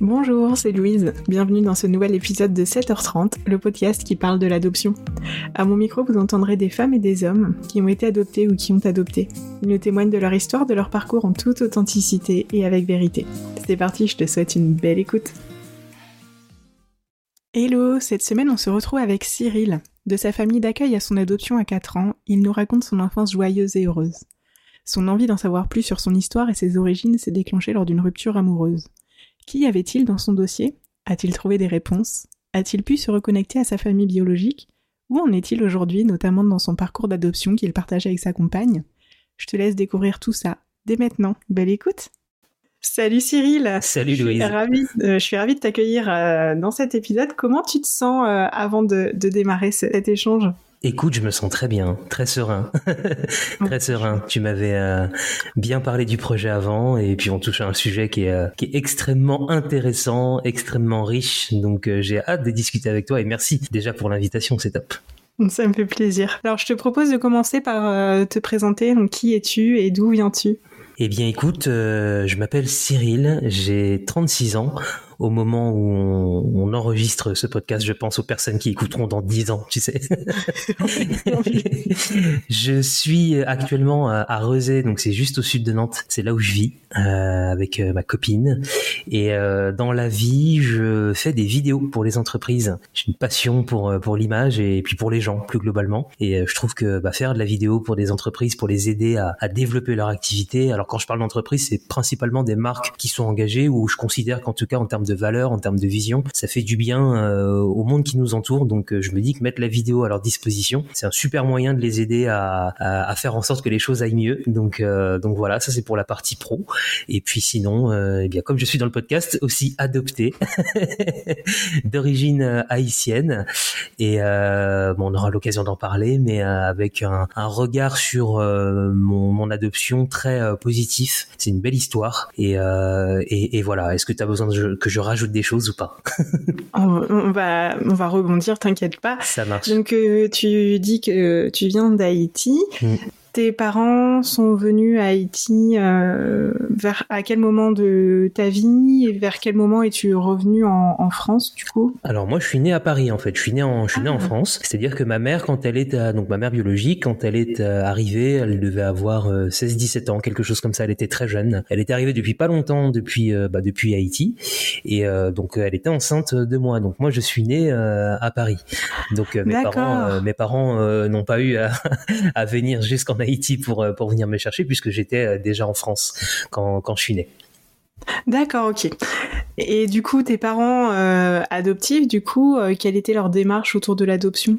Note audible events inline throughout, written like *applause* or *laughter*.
Bonjour, c'est Louise. Bienvenue dans ce nouvel épisode de 7h30, le podcast qui parle de l'adoption. À mon micro, vous entendrez des femmes et des hommes qui ont été adoptés ou qui ont adopté. Ils nous témoignent de leur histoire, de leur parcours en toute authenticité et avec vérité. C'est parti, je te souhaite une belle écoute. Hello, cette semaine on se retrouve avec Cyril. De sa famille d'accueil à son adoption à 4 ans, il nous raconte son enfance joyeuse et heureuse. Son envie d'en savoir plus sur son histoire et ses origines s'est déclenchée lors d'une rupture amoureuse. Qui avait-il dans son dossier? A-t-il trouvé des réponses? A-t-il pu se reconnecter à sa famille biologique? Où en est-il aujourd'hui, notamment dans son parcours d'adoption qu'il partage avec sa compagne? Je te laisse découvrir tout ça dès maintenant. Belle écoute! Salut Cyril! Salut Louise. euh, Je suis ravie de t'accueillir euh, dans cet épisode. Comment tu te sens euh, avant de démarrer cet échange? Écoute, je me sens très bien, très serein, *laughs* très serein. Tu m'avais euh, bien parlé du projet avant, et puis on touche à un sujet qui est, euh, qui est extrêmement intéressant, extrêmement riche. Donc euh, j'ai hâte de discuter avec toi, et merci déjà pour l'invitation, c'est top. Ça me fait plaisir. Alors je te propose de commencer par te présenter. Donc qui es-tu et d'où viens-tu? Eh bien écoute, je m'appelle Cyril, j'ai 36 ans au moment où on, enregistre ce podcast, je pense aux personnes qui écouteront dans dix ans, tu sais. *laughs* je suis actuellement à Rezé, donc c'est juste au sud de Nantes. C'est là où je vis euh, avec euh, ma copine. Et euh, dans la vie, je fais des vidéos pour les entreprises. J'ai une passion pour pour l'image et puis pour les gens plus globalement. Et je trouve que bah, faire de la vidéo pour des entreprises, pour les aider à, à développer leur activité. Alors quand je parle d'entreprise, c'est principalement des marques qui sont engagées ou je considère qu'en tout cas en termes de de valeur, en termes de vision. Ça fait du bien euh, au monde qui nous entoure. Donc euh, je me dis que mettre la vidéo à leur disposition, c'est un super moyen de les aider à, à, faire en sorte que les choses aillent mieux. Donc euh, donc voilà, ça c'est pour la partie pro. Et puis sinon, eh bien comme je suis dans le podcast, aussi adopté *laughs* d'origine haïtienne. Et bon, on aura l'occasion d'en parler, mais avec un, regard sur mon, adoption très positif. C'est une belle histoire. Et, et, voilà. Est-ce que tu as besoin que je rajoute des choses ou pas *laughs* on, va, on va rebondir, t'inquiète pas. Ça marche. Donc, euh, tu dis que tu viens d'Haïti. Mm. Tes parents sont venus à Haïti euh, vers à quel moment de ta vie et vers quel moment es-tu revenu en, en, France du coup? Alors moi je suis né à Paris en fait, je suis né en je suis né en ah. France, c'est-à-dire que ma mère quand elle est donc ma mère biologique quand elle est euh, arrivée, elle devait avoir 16 euh, 17 ans, quelque chose comme ça, elle était très jeune. Elle est arrivée depuis pas longtemps depuis euh, bah, depuis Haïti et donc elle était enceinte de moi. Donc moi je suis né à Paris. Donc mes parents mes parents n'ont pas eu à, *laughs* à venir jusqu'en Haïti pour, euh, pour venir me chercher puisque j'étais euh, déjà en France quand, quand je suis né. D'accord, ok. Et du coup, tes parents euh, adoptifs, du coup, quelle était leur démarche autour de l'adoption?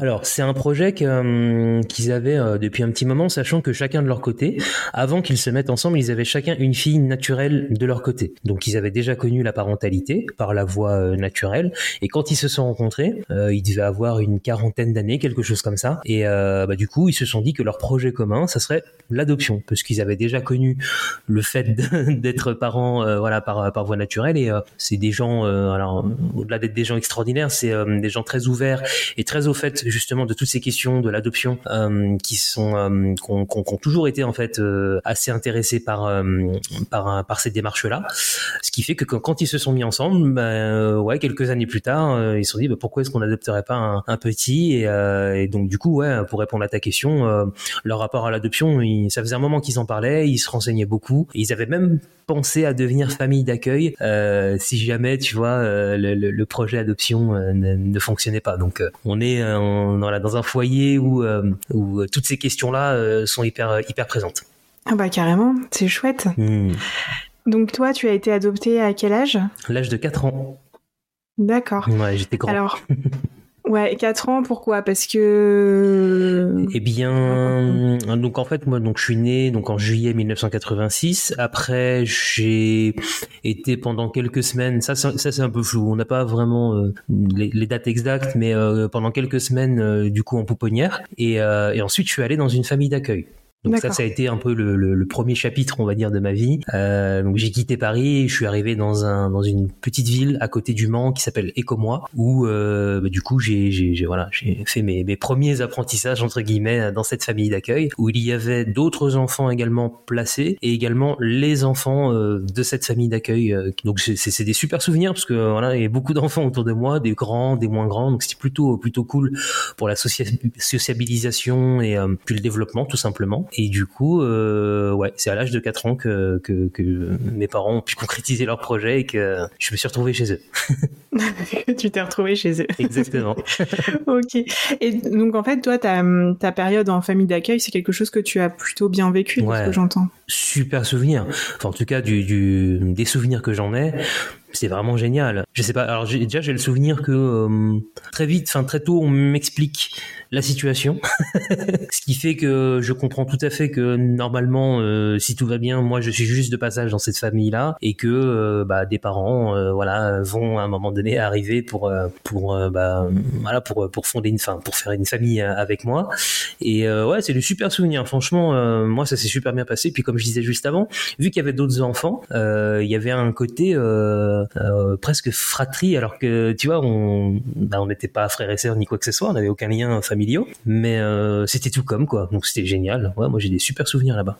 Alors, c'est un projet euh, qu'ils avaient euh, depuis un petit moment, sachant que chacun de leur côté, avant qu'ils se mettent ensemble, ils avaient chacun une fille naturelle de leur côté. Donc, ils avaient déjà connu la parentalité par la voie euh, naturelle. Et quand ils se sont rencontrés, ils devaient avoir une quarantaine d'années, quelque chose comme ça. Et bah, du coup, ils se sont dit que leur projet commun, ça serait l'adoption, parce qu'ils avaient déjà connu le fait *laughs* d'être parents, voilà, par, par voie naturelle. Et c'est des gens, alors au-delà d'être des gens extraordinaires, c'est des gens très ouverts et très au fait justement de toutes ces questions de l'adoption euh, qui sont euh, qu'on ont toujours été en fait euh, assez intéressés par par par ces démarches là ce qui fait que quand, ils se sont mis ensemble ben, ouais quelques années plus tard ils se sont dit bah, pourquoi est-ce qu'on n'adopterait pas un, petit et, donc du coup ouais pour répondre à ta question leur rapport à l'adoption ça faisait un moment qu'ils en parlaient ils se renseignaient beaucoup. Ils avaient même pensé à devenir famille d'accueil si jamais tu vois le, projet adoption ne, fonctionnait pas. Donc on est dans un foyer où, où toutes ces questions là sont hyper hyper présentes. Ah bah carrément c'est chouette. Hmm. donc toi tu as été adopté à quel âge? L'âge de 4 ans. D'accord. Ouais j'étais grand. Alors *laughs* Ouais, 4 ans, pourquoi? Parce que... Eh bien, donc en fait, moi, donc je suis né donc en juillet 1986. Après, j'ai été pendant quelques semaines, ça, ça c'est un peu flou, on n'a pas vraiment euh, les, dates exactes, mais euh, pendant quelques semaines, euh, du coup, en pouponnière. Et, et ensuite, je suis allé dans une famille d'accueil. Donc ça, ça a été un peu le, le, le, premier chapitre, on va dire, de ma vie. Euh, donc j'ai quitté Paris, je suis arrivé dans un dans une petite ville à côté du Mans qui s'appelle Écomois, où euh, bah, du coup j'ai j'ai voilà j'ai fait mes, mes premiers apprentissages entre guillemets dans cette famille d'accueil, où il y avait d'autres enfants également placés et également les enfants euh, de cette famille d'accueil. Euh, donc c'est des super souvenirs parce que voilà il y a beaucoup d'enfants autour de moi, des grands, des moins grands, donc c'était plutôt plutôt cool pour la sociabilisation et euh, puis le développement tout simplement. Et du coup, euh, ouais, c'est à l'âge de 4 ans que, que, que, mes parents ont pu concrétiser leur projet et que je me suis retrouvé chez eux. *laughs* tu t'es retrouvé chez eux. Exactement. *laughs* ok. Et donc en fait, toi, ta, ta période en famille d'accueil, c'est quelque chose que tu as plutôt bien vécu, ouais. ce que j'entends. Super souvenir. Enfin, en tout cas, du, du des souvenirs que j'en ai c'est vraiment génial. Je sais pas. Alors déjà j'ai le souvenir que euh, très vite, enfin très tôt, on m'explique la situation, *laughs* ce qui fait que je comprends tout à fait que normalement, euh, si tout va bien, moi je suis juste de passage dans cette famille-là et que euh, bah, des parents, voilà, vont à un moment donné arriver pour pour bah, voilà pour pour fonder une, fin, pour faire une famille avec moi. Et ouais, c'est du super souvenir. Franchement, moi ça s'est super bien passé. Puis comme je disais juste avant, vu qu'il y avait d'autres enfants, il y avait un côté presque fratrie, alors que tu vois, on bah, on n'était pas frères et sœurs ni quoi que ce soit, on n'avait aucun lien familial mais euh, c'était tout comme quoi. Donc c'était génial. Moi j'ai des super souvenirs là-bas.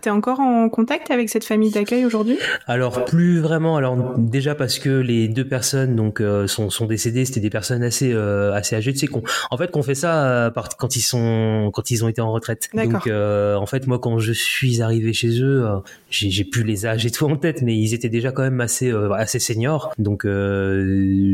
T'es encore en contact avec cette famille d'accueil aujourd'hui? Alors plus vraiment. Alors déjà parce que les deux personnes donc euh, sont, sont décédées, c'était des personnes assez euh, assez âgées. Tu sais qu'on en fait qu'on fait ça quand ils sont quand ils ont été en retraite. Donc en fait moi quand je suis arrivé chez eux, j'ai plus les âges et tout en tête, mais ils étaient déjà quand même assez assez seniors. Donc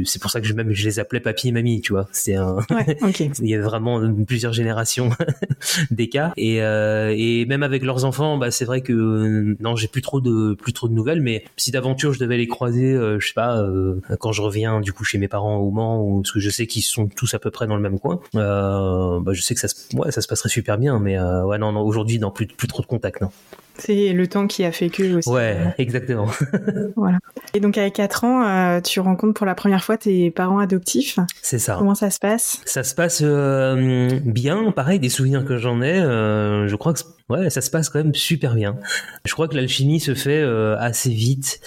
c'est pour ça que je même je les appelais papy et mamie. Tu vois, c'est un. Ouais, *laughs* Il y a vraiment plusieurs générations *laughs* d'écart et et même avec leurs enfants, bah c'est vrai que euh, non, j'ai plus trop de plus trop de nouvelles, mais si d'aventure je devais les croiser, euh, je sais pas, euh, quand je reviens du coup chez mes parents au Mans, ou parce que je sais qu'ils sont tous à peu près dans le même coin, bah, je sais que ça se, passerait super bien, mais ouais non, non aujourd'hui non plus plus trop de contact non. C'est le temps qui a fait que aussi. Ouais, exactement. *laughs* voilà. Et donc à 4 ans, euh, tu rencontres pour la première fois tes parents adoptifs. C'est ça. Comment ça se passe? Ça se passe euh, bien, pareil, des souvenirs que j'en ai, euh, je crois que ouais, ça se passe quand même super bien. Je crois que l'alchimie se fait assez vite.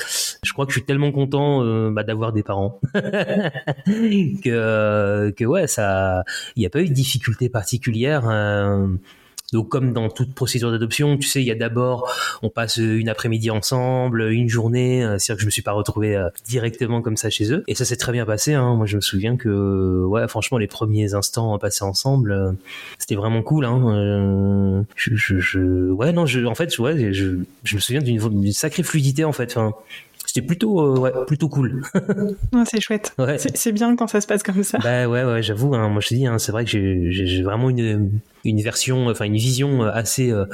Je crois que je suis tellement content bah, d'avoir des parents *laughs* que que ouais, ça il n'y a pas eu de difficulté particulière donc comme dans toute procédure d'adoption, tu sais, il y a d'abord, on passe une après-midi ensemble, une journée. Euh, c'est-à-dire que je me suis pas retrouvé euh, directement comme ça chez eux. Et ça s'est très bien passé. Hein. Moi, je me souviens que, ouais, franchement, les premiers instants passés ensemble, euh, c'était vraiment cool. Hein. Je, je, je, ouais, non, je, en fait, ouais, je, je me souviens d'une sacrée fluidité en fait. Enfin, c'était plutôt ouais, plutôt cool. *laughs* c'est chouette. Ouais. C'est bien quand ça se passe comme ça. Bah ouais ouais, j'avoue hein, moi je te dis hein, c'est vrai que j'ai vraiment une une version, enfin une vision euh, assez euh,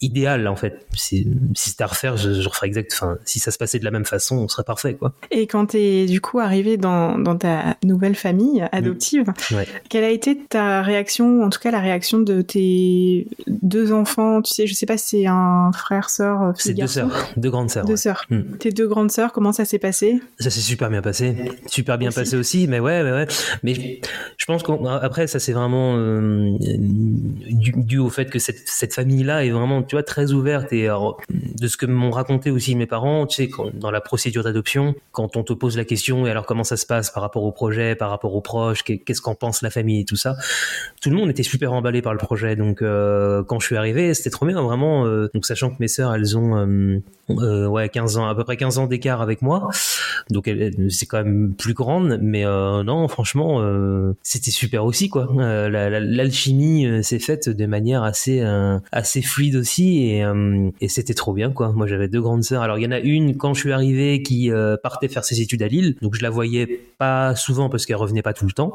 idéale en fait. Si, si c'était à refaire, je, je referais exact. Enfin, si ça se passait de la même façon, on serait parfait quoi. Et quand t'es du coup arrivé dans, dans ta nouvelle famille adoptive, mmh. quelle a été ta réaction, en tout cas la réaction de tes deux enfants? Tu sais, je sais pas si c'est un frère, sœur, euh, C'est deux sœurs, deux grandes sœurs. Deux sœurs. Mmh. Tes deux grandes sœurs, comment ça s'est passé? Ça s'est super bien passé, super bien passé aussi. Mais ouais, ouais, ouais. Mais je pense qu'après ça c'est vraiment euh, dû, au fait que cette, cette famille-là est vraiment, tu vois, très ouverte et de ce que m'ont raconté aussi mes parents, tu sais, dans la procédure d'adoption, quand on te pose la question et alors comment ça se passe par rapport au projet, par rapport aux proches, qu'est-ce qu'en pense la famille et tout ça, tout le monde était super emballé par le projet. Donc euh, quand je suis arrivé, c'était trop bien, vraiment. Euh, donc sachant que mes sœurs, elles ont euh, ouais 15 ans, à peu près 15 ans d'écart avec moi, donc c'est quand même plus grande, mais non, franchement, c'était super aussi quoi. L'alchimie s'est faite de manière assez euh, assez fluide aussi et, euh, et c'était trop bien quoi. Moi j'avais deux grandes sœurs. Alors il y en a une quand je suis arrivé qui euh, partait faire ses études à Lille, donc je la voyais pas souvent parce qu'elle revenait pas tout le temps,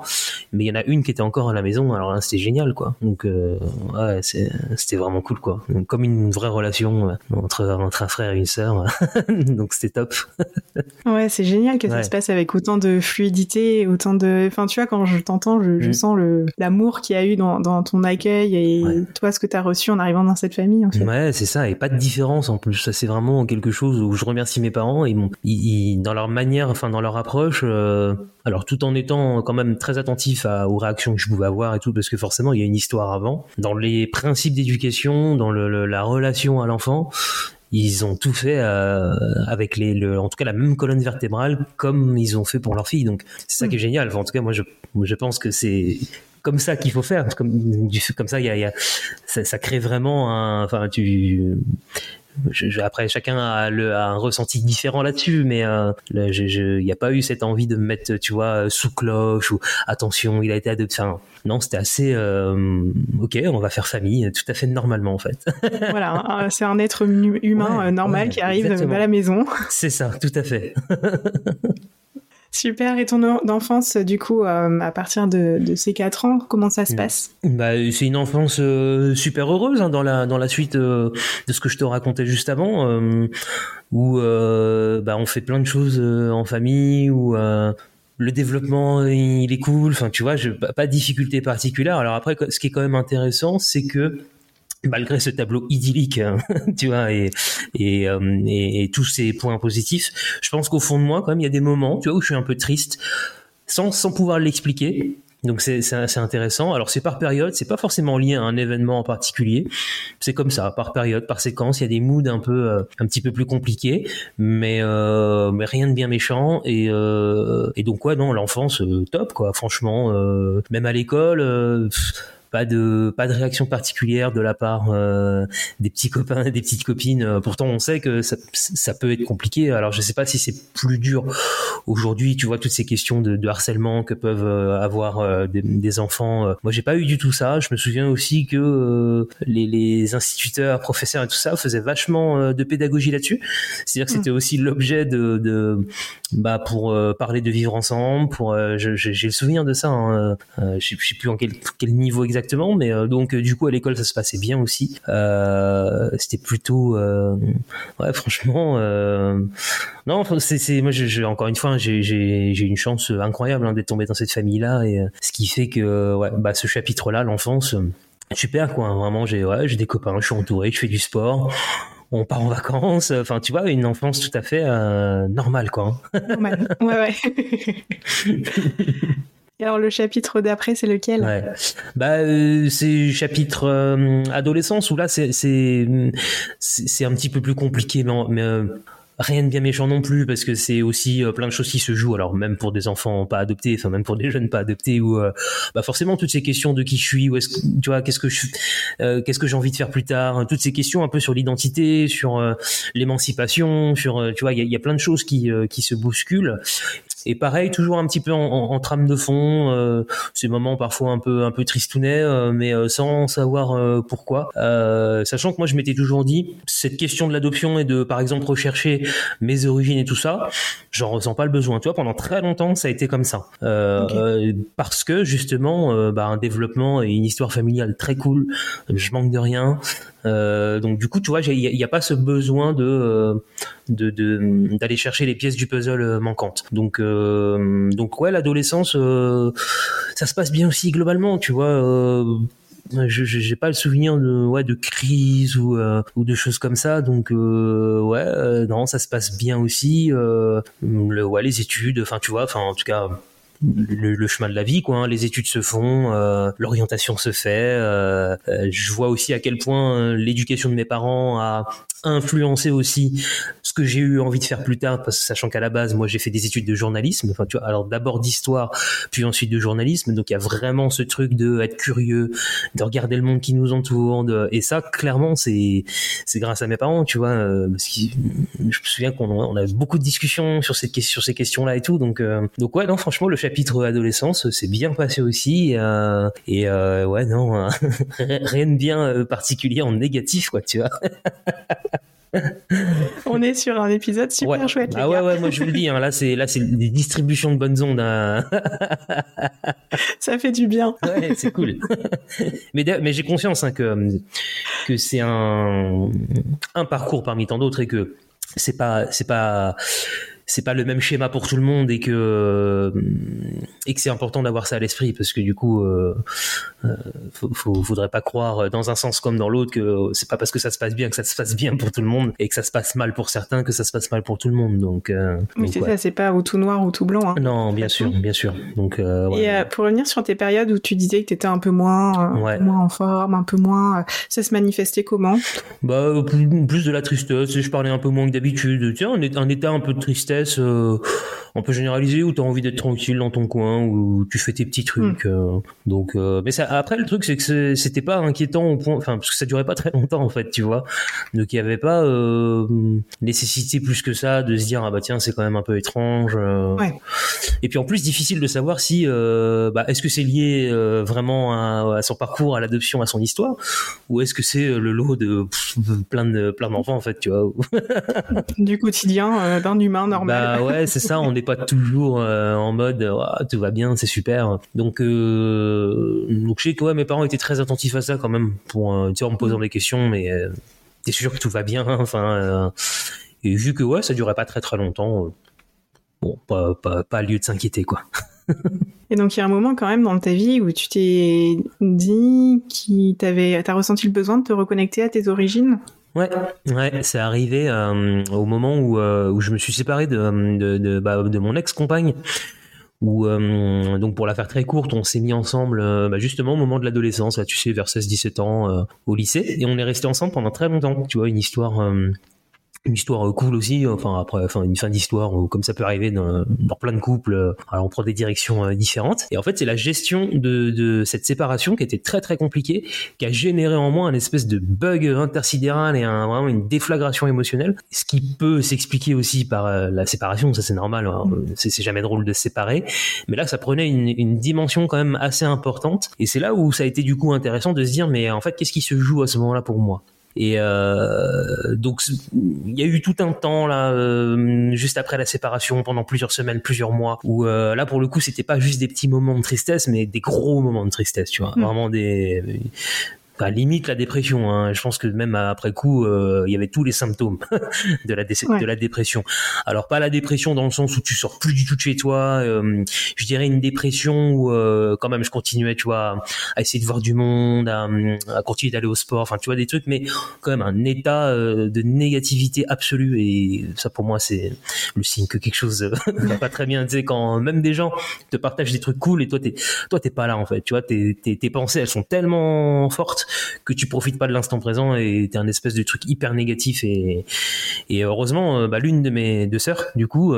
mais il y en a une qui était encore à la maison. Alors là c'était génial quoi. Donc ouais c'était vraiment cool quoi. comme une vraie relation entre entre un frère et une sœur. *laughs* donc c'était top. *laughs* ouais c'est génial que ça se passe avec autant de fluidité, autant de. Enfin, tu vois, quand je t'entends, je, mm. sens le l'amour qu'il y a eu dans, dans ton accueil et toi, ce que tu as reçu en arrivant dans cette famille. En fait. Ouais, c'est ça, et pas de différence en plus. Ça, c'est vraiment quelque chose où je remercie mes parents. Ils, ils, dans leur manière, enfin, dans leur approche, euh, alors tout en étant quand même très attentif à, aux réactions que je pouvais avoir et tout, parce que forcément, il y a une histoire avant. Dans les principes d'éducation, dans le, la relation à l'enfant, ils ont tout fait euh, avec les, le, en tout cas la même colonne vertébrale comme ils ont fait pour leur fille. Donc c'est ça qui est mm. génial. en tout cas, moi je, je pense que c'est comme ça qu'il faut faire. Comme, comme ça, il y a, y a ça, ça, crée vraiment un. Enfin, tu après, chacun a, le, a, un ressenti différent là-dessus, mais euh, il n'y a pas eu cette envie de me mettre, tu vois, sous cloche ou attention, il a été adopté. Enfin, non, c'était assez euh, ok, on va faire famille, tout à fait normalement en fait. *laughs* voilà, c'est un être humain euh, normal qui arrive à la maison. C'est ça, tout à fait. *laughs* Super. Et ton enfance, du coup, euh, à partir de, de, ces 4 ans, comment ça se mm. passe? Bah, C'est une enfance euh, super heureuse hein, dans, la, dans la suite euh, de ce que je te racontais juste avant, où bah, on fait plein de choses en famille, où le développement il est cool. Enfin, tu vois, je, pas de difficulté particulière. Alors après, ce qui est quand même intéressant, c'est que malgré ce tableau idyllique, hein, *laughs* tu vois, et, et, euh, et, tous ces points positifs, je pense qu'au fond de moi, quand même, il y a des moments, tu vois, où je suis un peu triste, sans, sans pouvoir l'expliquer. Donc c'est c'est intéressant. Alors c'est par période, c'est pas forcément lié à un événement en particulier. C'est comme ça, par période, par séquence. Il y a des moods un peu, euh, un petit peu plus compliqués, mais euh, mais rien de bien méchant. Et euh, et donc ouais, non, l'enfance top quoi. Franchement, même à l'école pas de pas de réaction particulière de la part euh, des petits copains des petites copines. Euh, pourtant on sait que ça, ça peut être compliqué. Alors je sais pas si c'est plus dur aujourd'hui. Tu vois toutes ces questions de, de harcèlement que peuvent euh, avoir des, des, enfants moi j'ai pas eu du tout ça. Je me souviens aussi que les, les, instituteurs professeurs et tout ça faisaient vachement de pédagogie là-dessus. C'est-à-dire que c'était mm. aussi l'objet de, de bah pour parler de vivre ensemble pour j'ai le souvenir de ça hein, je sais plus en quel, quel niveau exactement exactement, mais euh, donc euh, du coup à l'école ça se passait bien aussi. Euh, c'était plutôt, ouais, franchement, non, c'est moi, je, encore une fois, j'ai une chance incroyable hein, d'être tombé dans cette famille-là, et ce qui fait que, ouais, bah ce chapitre-là, l'enfance super quoi vraiment j'ai ouais, j'ai des copains je suis entouré je fais du sport on part en vacances enfin tu vois une enfance tout à fait normale quoi normal ouais ouais *laughs* alors le chapitre d'après, c'est lequel? Ouais. Bah euh, c'est chapitre euh, adolescence où là c'est c'est c'est un petit peu plus compliqué, mais, mais euh, rien de bien méchant non plus parce que c'est aussi plein de choses qui se jouent. Alors même pour des enfants pas adoptés enfin même pour des jeunes pas adoptés ou bah forcément toutes ces questions de qui je suis où est-ce tu vois qu'est-ce que je qu'est-ce que j'ai envie de faire plus tard hein, toutes ces questions un peu sur l'identité sur l'émancipation sur tu vois il y a, y a, plein de choses qui qui se bousculent et pareil, toujours un petit peu en, en, trame de fond, euh, ces moments parfois un peu un peu tristounets, euh, mais euh, sans savoir euh, pourquoi. sachant que moi, je m'étais toujours dit cette question de l'adoption et de, par exemple, rechercher mes origines et tout ça, j'en ressens pas le besoin. Tu vois, pendant très longtemps, ça a été comme ça, parce que justement, bah, un développement et une histoire familiale très cool. Je manque de rien. Euh, donc du coup, tu vois, il n'y a, pas ce besoin de d'aller de, d'aller chercher les pièces du puzzle manquantes. Donc euh, donc ouais, l'adolescence, euh, ça se passe bien aussi globalement, tu vois. Euh, je j'ai pas le souvenir de ouais de crise ou de choses comme ça donc ouais non ça se passe bien aussi ouais les études enfin tu vois enfin en tout cas le, chemin de la vie, quoi. Hein. Les études se font, euh, l'orientation se fait. Euh, euh, je vois aussi à quel point l'éducation de mes parents a influencé aussi ce que j'ai eu envie de faire plus tard, parce que sachant qu'à la base, moi, j'ai fait des études de journalisme. Enfin, tu vois, alors d'abord d'histoire, puis ensuite de journalisme. Donc, il y a vraiment ce truc de être curieux, de regarder le monde qui nous entoure. Et ça, clairement, c'est c'est grâce à mes parents, tu vois. parce que je me souviens qu'on on avait beaucoup de discussions sur cette sur ces questions-là et tout. Donc, donc ouais, non, franchement, le chapitre adolescence c'est bien passé aussi. Euh, et euh, ouais, non, *laughs* rien de bien euh, particulier en négatif, quoi, tu vois. *laughs* On est sur un épisode super chouette. Ah ouais, ouais, moi je vous le dis, hein, là c'est là c'est des distributions de bonnes ondes. Hein. Ça fait du bien. Ouais, c'est cool. mais mais j'ai conscience hein, que que c'est un un parcours parmi tant d'autres et que c'est pas c'est pas c'est pas le même schéma pour tout le monde et que et que c'est important d'avoir ça à l'esprit parce que du coup euh, faut, faudrait pas croire dans un sens comme dans l'autre que c'est pas parce que ça se passe bien que ça se passe bien pour tout le monde et que ça se passe mal pour certains que ça se passe mal pour tout le monde. Donc oui c'est ça c'est pas ou tout noir ou tout blanc hein, non bien sûr bien sûr. Donc et pour revenir sur tes périodes où tu disais que tu étais un peu moins moins en forme un peu moins ça se manifestait comment? Bah plus, de la tristesse je parlais un peu moins que d'habitude. Tiens un état un peu de tristesse euh, on peut généraliser où tu as envie d'être tranquille dans ton coin où tu fais tes petits trucs. Mm. Euh. donc, euh, mais ça, après le truc c'est que c'était pas inquiétant au point, enfin parce que ça durait pas très longtemps en fait, tu vois. Donc il y avait pas nécessité plus que ça de se dire ah bah tiens c'est quand même un peu étrange. Et puis en plus difficile de savoir si bah, est-ce que c'est lié vraiment à, son parcours, à l'adoption, à son histoire, ou est-ce que c'est le lot de plein de plein d'enfants en fait, tu vois. du quotidien d'un humain *laughs* normal. Bah ouais, c'est ça. On n'est pas toujours euh, en mode oh, tout va bien, c'est super. Donc, euh, donc je sais que mes parents étaient très attentifs à ça quand même, pour euh, en me posant des questions, mais t'es sûr que tout va bien. *laughs* Enfin, et vu que ouais, ça durait pas très très longtemps. Bon, pas, pas, pas lieu de s'inquiéter, quoi. *laughs* Et donc, il y a un moment quand même dans ta vie où tu t'es dit que t'avais, t'as ressenti le besoin de te reconnecter à tes origines? Ouais, ouais, c'est arrivé euh, au moment où, euh, où je me suis séparé de, bah, mon ex-compagne. Où, euh, donc pour la faire très courte, on s'est mis ensemble bah, justement au moment de l'adolescence, tu sais, vers 16-17 ans au lycée, et on est resté ensemble pendant très longtemps. Tu vois, une histoire une histoire euh, cool aussi enfin après enfin une fin d'histoire comme ça peut arriver dans, dans, plein de couples euh, alors on prend des directions euh, différentes. Et en fait c'est la gestion de, de, cette séparation qui était très très compliquée qui a généré en moi un espèce de bug intersidéral et vraiment une déflagration émotionnelle. Ce qui peut s'expliquer aussi par la séparation ça c'est normal hein. c'est jamais drôle de se séparer. Mais là ça prenait une, une dimension quand même assez importante. Et c'est là où ça a été du coup intéressant de se dire mais en fait qu'est-ce qui se joue à ce moment-là pour moi? Et euh, donc il y a eu tout un temps là, euh, juste après la séparation, pendant plusieurs semaines, plusieurs mois, où euh, là pour le coup c'était pas juste des petits moments de tristesse, mais des gros moments de tristesse, tu vois, mm. vraiment des limite la dépression. Hein. Je pense que même après coup, euh, il y avait tous les symptômes *laughs* de la de la dépression. Alors pas la dépression dans le sens où tu sors plus du tout de chez toi. Euh, je dirais une dépression où euh, quand même je continuais, tu vois, à essayer de voir du monde, à, continuer d'aller au sport. Enfin, tu vois des trucs, mais quand même un état de négativité absolue. Et ça pour moi c'est le signe que quelque chose *laughs* va pas très bien. Tu sais quand même des gens te partagent des trucs cool et toi t'es toi t'es pas là en fait. Tu vois tes, tes pensées elles sont tellement fortes que tu profites pas de l'instant présent et t'es un espèce de truc hyper négatif et, et heureusement euh, bah, l'une de mes deux sœurs du coup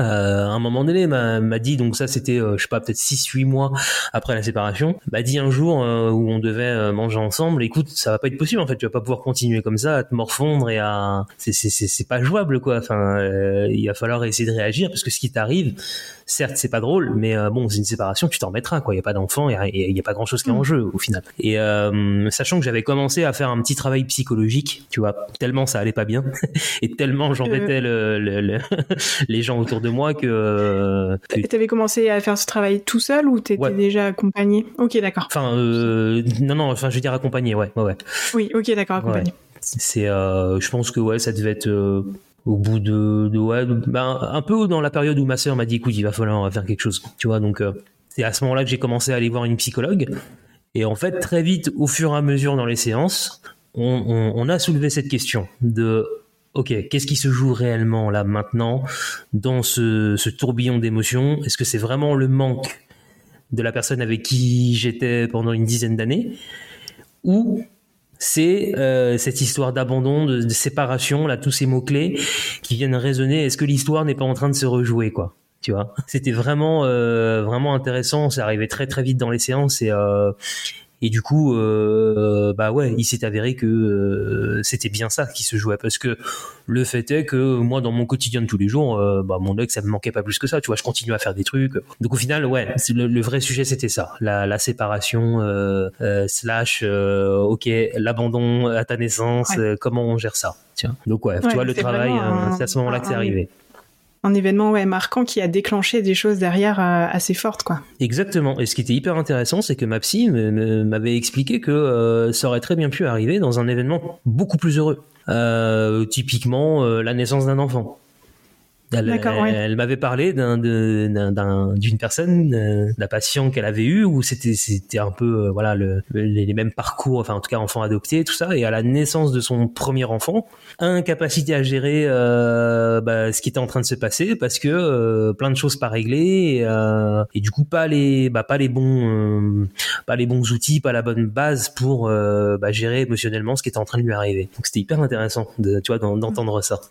euh, euh, à un moment donné m'a dit donc ça c'était je sais pas peut-être 6 8 mois après la séparation m'a dit un jour où on devait manger ensemble écoute ça va pas être possible en fait tu vas pas pouvoir continuer comme ça à te morfondre et à c'est c'est pas jouable quoi. Enfin il va falloir essayer de réagir parce que ce qui t'arrive certes c'est pas drôle mais euh, bon c'est une séparation tu t'en mettras quoi. Il y a pas d'enfant il y, a pas grand chose qui est en mm. jeu au final. Et euh, sachant que j'avais commencé à faire un petit travail psychologique tu vois tellement ça allait pas bien *laughs* et tellement j'embêtais le, *laughs* les gens autour de moi que, que... t'avais commencé à faire ce travail tout seul ou t'étais déjà accompagné? Ok d'accord. Enfin euh, non non enfin je veux dire accompagné ouais ouais, ouais. oui ok d'accord accompagné. C'est je pense que ouais ça devait être au bout de, de ouais, ben, un peu dans la période où ma sœur m'a dit écoute il va falloir faire quelque chose tu vois donc euh, c'est à ce moment-là que j'ai commencé à aller voir une psychologue. Et en fait très vite au fur et à mesure dans les séances on, on, a soulevé cette question de ok qu'est-ce qui se joue réellement là maintenant dans ce, tourbillon d'émotions? Est-ce que c'est vraiment le manque de la personne avec qui j'étais pendant une dizaine d'années? Ou c'est euh, cette histoire d'abandon, de, séparation, là, tous ces mots-clés qui viennent résonner? Est-ce que l'histoire n'est pas en train de se rejouer, quoi? Tu vois? C'était vraiment, euh, vraiment intéressant. Ça arrivait très, très vite dans les séances et, euh, et du coup, euh, bah ouais, il s'est avéré que euh, c'était bien ça qui se jouait parce que le fait est que moi, dans mon quotidien de tous les jours, euh, bah mon ex, ça me manquait pas plus que ça. Tu vois, je continue à faire des trucs. Donc au final, ouais, le, le vrai sujet c'était ça, la, la séparation slash, ok, l'abandon à ta naissance. comment on gère ça Tiens. Donc ouais, tu vois, le travail, c'est à ce moment-là que c'est arrivé un événement ouais, marquant qui a déclenché des choses derrière euh, assez fortes quoi. Exactement. Et ce qui était hyper intéressant, c'est que ma psy m'avait expliqué que euh, ça aurait très bien pu arriver dans un événement beaucoup plus heureux. Euh, typiquement la naissance d'un enfant. Elle, m'avait parlé d'une personne, euh, d'un patient qu'elle avait eu où c'était c'était un peu euh, voilà le, les, mêmes parcours, enfin en tout cas enfant adopté, tout ça. Et à la naissance de son premier enfant, incapacité à gérer euh, bah, ce qui était en train de se passer parce que plein de choses pas réglées et, du coup pas les bah, pas les bons pas les bons outils, pas la bonne base pour bah, gérer émotionnellement ce qui était en train de lui arriver. Donc c'était hyper intéressant de tu vois d'entendre ça. *laughs*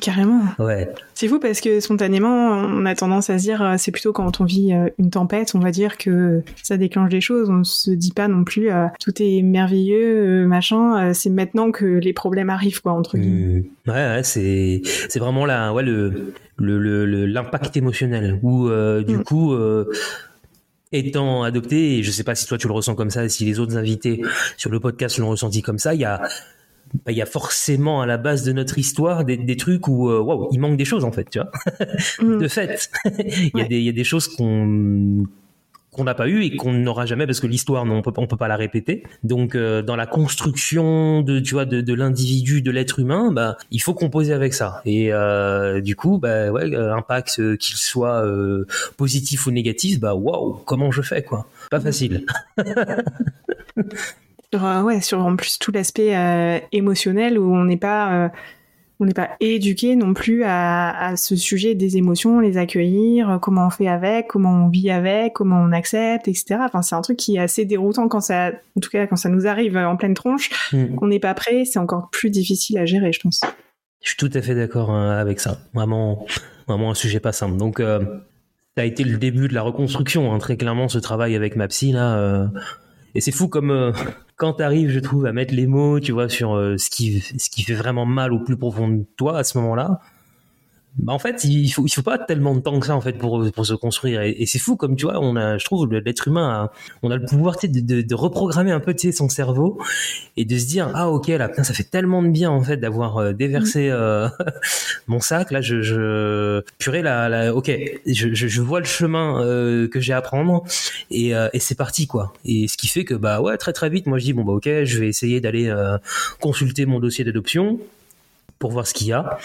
Carrément. Ouais. C'est fou parce que spontanément, on a tendance à se dire, euh, c'est plutôt quand on vit euh, une tempête, on va dire que ça déclenche des choses. On se dit pas non plus, euh, tout est merveilleux, machin. c'est maintenant que les problèmes arrivent, quoi, entre guillemets. Mmh. Ouais, ouais c'est c'est vraiment là, ouais, le le l'impact émotionnel où du mmh. coup. étant adopté, et je sais pas si toi tu le ressens comme ça, si les autres invités sur le podcast l'ont ressenti comme ça, il y a bah, il y a forcément à la base de notre histoire des, des trucs où euh, waouh, il manque des choses en fait, tu vois. *laughs* Mm. de fait, *laughs* il y a des il y a des choses qu'on qu'on n'a pas eu et qu'on n'aura jamais parce que l'histoire on peut on peut pas la répéter. Donc euh, dans la construction de tu vois de, de l'individu, de l'être humain, bah il faut composer avec ça. Et euh, du coup, bah ouais, impact qu'il soit positif ou négatif, bah waouh, comment je fais quoi Pas facile. *laughs* euh, ouais, sur en plus tout l'aspect euh, émotionnel où on n'est pas, euh, on n'est pas éduqué non plus à, à, ce sujet des émotions, les accueillir, comment on fait avec, comment on vit avec, comment on accepte, etc. Enfin, c'est un truc qui est assez déroutant quand ça, en tout cas quand ça nous arrive en pleine tronche, mm. qu'on n'est pas prêt, c'est encore plus difficile à gérer, je pense. Je suis tout à fait d'accord avec ça. Vraiment, vraiment un sujet pas simple. Donc, ça a été le début de la reconstruction, hein, très clairement, ce travail avec ma psy là. Et c'est fou comme euh, quand tu arrives, je trouve, à mettre les mots, tu vois, sur euh, ce qui ce qui fait vraiment mal au plus profond de toi à ce moment-là bah en fait il faut il faut pas tellement de temps que ça en fait pour pour se construire. Et, c'est fou comme tu vois on a je trouve l'être humain on a le pouvoir de, de, de, reprogrammer un peu tu sais, son cerveau et de se dire ah ok là ça fait tellement de bien en fait d'avoir euh, déversé mm. euh, *laughs* mon sac. Là je je purée là, là ok je, je, je, vois le chemin euh, que j'ai à prendre et, et c'est parti quoi. Et ce qui fait que bah ouais très très vite moi je dis bon bah ok je vais essayer d'aller consulter mon dossier d'adoption pour voir ce qu'il y a.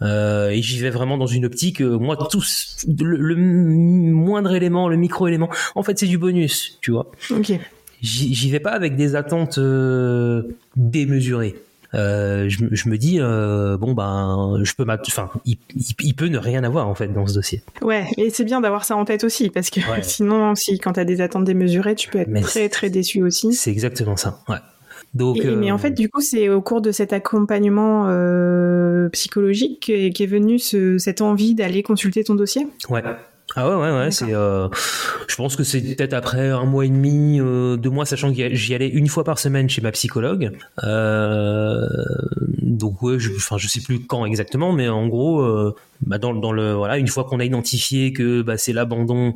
Euh, et j'y vais vraiment dans une optique, euh, moi, tout le, moindre élément, le micro-élément, en fait, c'est du bonus, tu vois. Ok. J'y vais pas avec des attentes euh, démesurées. Je, je, me dis bon ben je peux enfin il, il, peut ne rien avoir en fait dans ce dossier ouais et c'est bien d'avoir ça en tête aussi parce que *laughs* sinon si quand t'as des attentes démesurées tu peux être très très déçu aussi c'est exactement ça ouais donc, Mais en fait, du coup, c'est au cours de cet accompagnement euh, psychologique qu'est est venue ce, cette envie d'aller consulter ton dossier? Ouais. Ah ouais, ouais, ouais. C'est, euh, je pense que c'est peut-être après un mois et demi, euh, deux mois, sachant que j'y allais une fois par semaine chez ma psychologue. Euh, donc ouais, je, enfin, je sais plus quand exactement, mais en gros, euh, bah dans, dans, le voilà une fois qu'on a identifié que bah, c'est l'abandon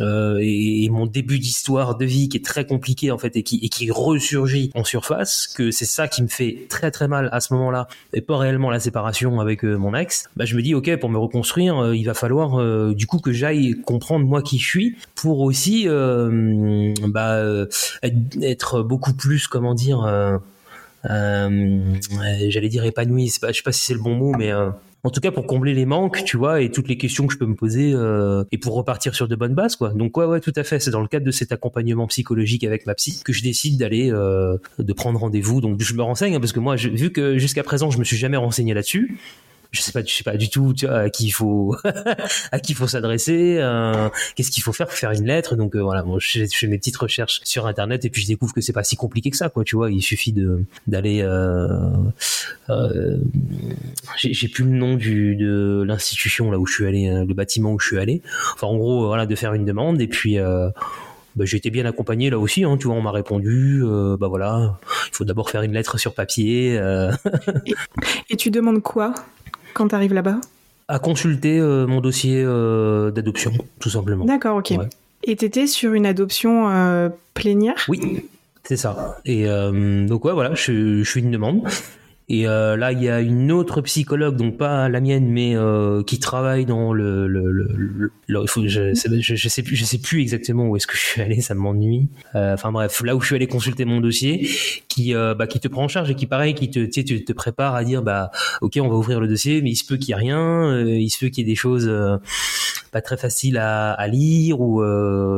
euh, et, mon début d'histoire de vie qui est très compliqué en fait et qui et qui ressurgit en surface que c'est ça qui me fait très très mal à ce moment-là et pas réellement la séparation avec euh, mon ex bah je me dis ok pour me reconstruire euh, il va falloir euh, du coup que j'aille comprendre moi qui suis pour aussi bah être, beaucoup plus comment dire j'allais dire épanoui je sais pas si c'est le bon mot mais en tout cas pour combler les manques, tu vois, et toutes les questions que je peux me poser euh, et pour repartir sur de bonnes bases, quoi. Donc ouais, ouais, tout à fait. C'est dans le cadre de cet accompagnement psychologique avec ma psy que je décide d'aller euh, de prendre rendez-vous. Donc je me renseigne hein, parce que moi, vu que jusqu'à présent je me suis jamais renseigné là-dessus, je sais pas, je sais pas du tout, à qui il faut, *laughs* à qui il faut s'adresser, euh, qu'est-ce qu'il faut faire pour faire une lettre. Donc euh, voilà, moi je, fais mes petites recherches sur internet et puis je découvre que c'est pas si compliqué que ça, quoi. Tu vois, il suffit de d'aller, euh, euh j'ai plus le nom du de l'institution là où je suis allé, le bâtiment où je suis allé. Enfin en gros, voilà, de faire une demande et puis. Bah, j'ai été bien accompagné là aussi. Hein, tu vois, on m'a répondu. Euh, bah voilà, il faut d'abord faire une lettre sur papier. et, *laughs* et, tu demandes quoi? Quand tu arrives là-bas À consulter euh, mon dossier euh, d'adoption, tout simplement. D'accord, ok. Et tu étais sur une adoption euh, plénière Oui, c'est ça. Et donc, ouais, voilà, je, je fais une demande. Et euh, là, il y a une autre psychologue, donc pas la mienne, mais euh, qui travaille dans le, le, le, il faut, je, je, sais plus, je sais plus exactement où est-ce que je suis allé, ça m'ennuie. Euh, enfin bref, là où je suis allé consulter mon dossier, qui euh, bah, qui te prend en charge et qui pareil, qui te, tu, te, prépare à dire bah ok, on va ouvrir le dossier, mais il se peut qu'il y ait rien, euh, il se peut qu'il y ait des choses pas très faciles à, lire ou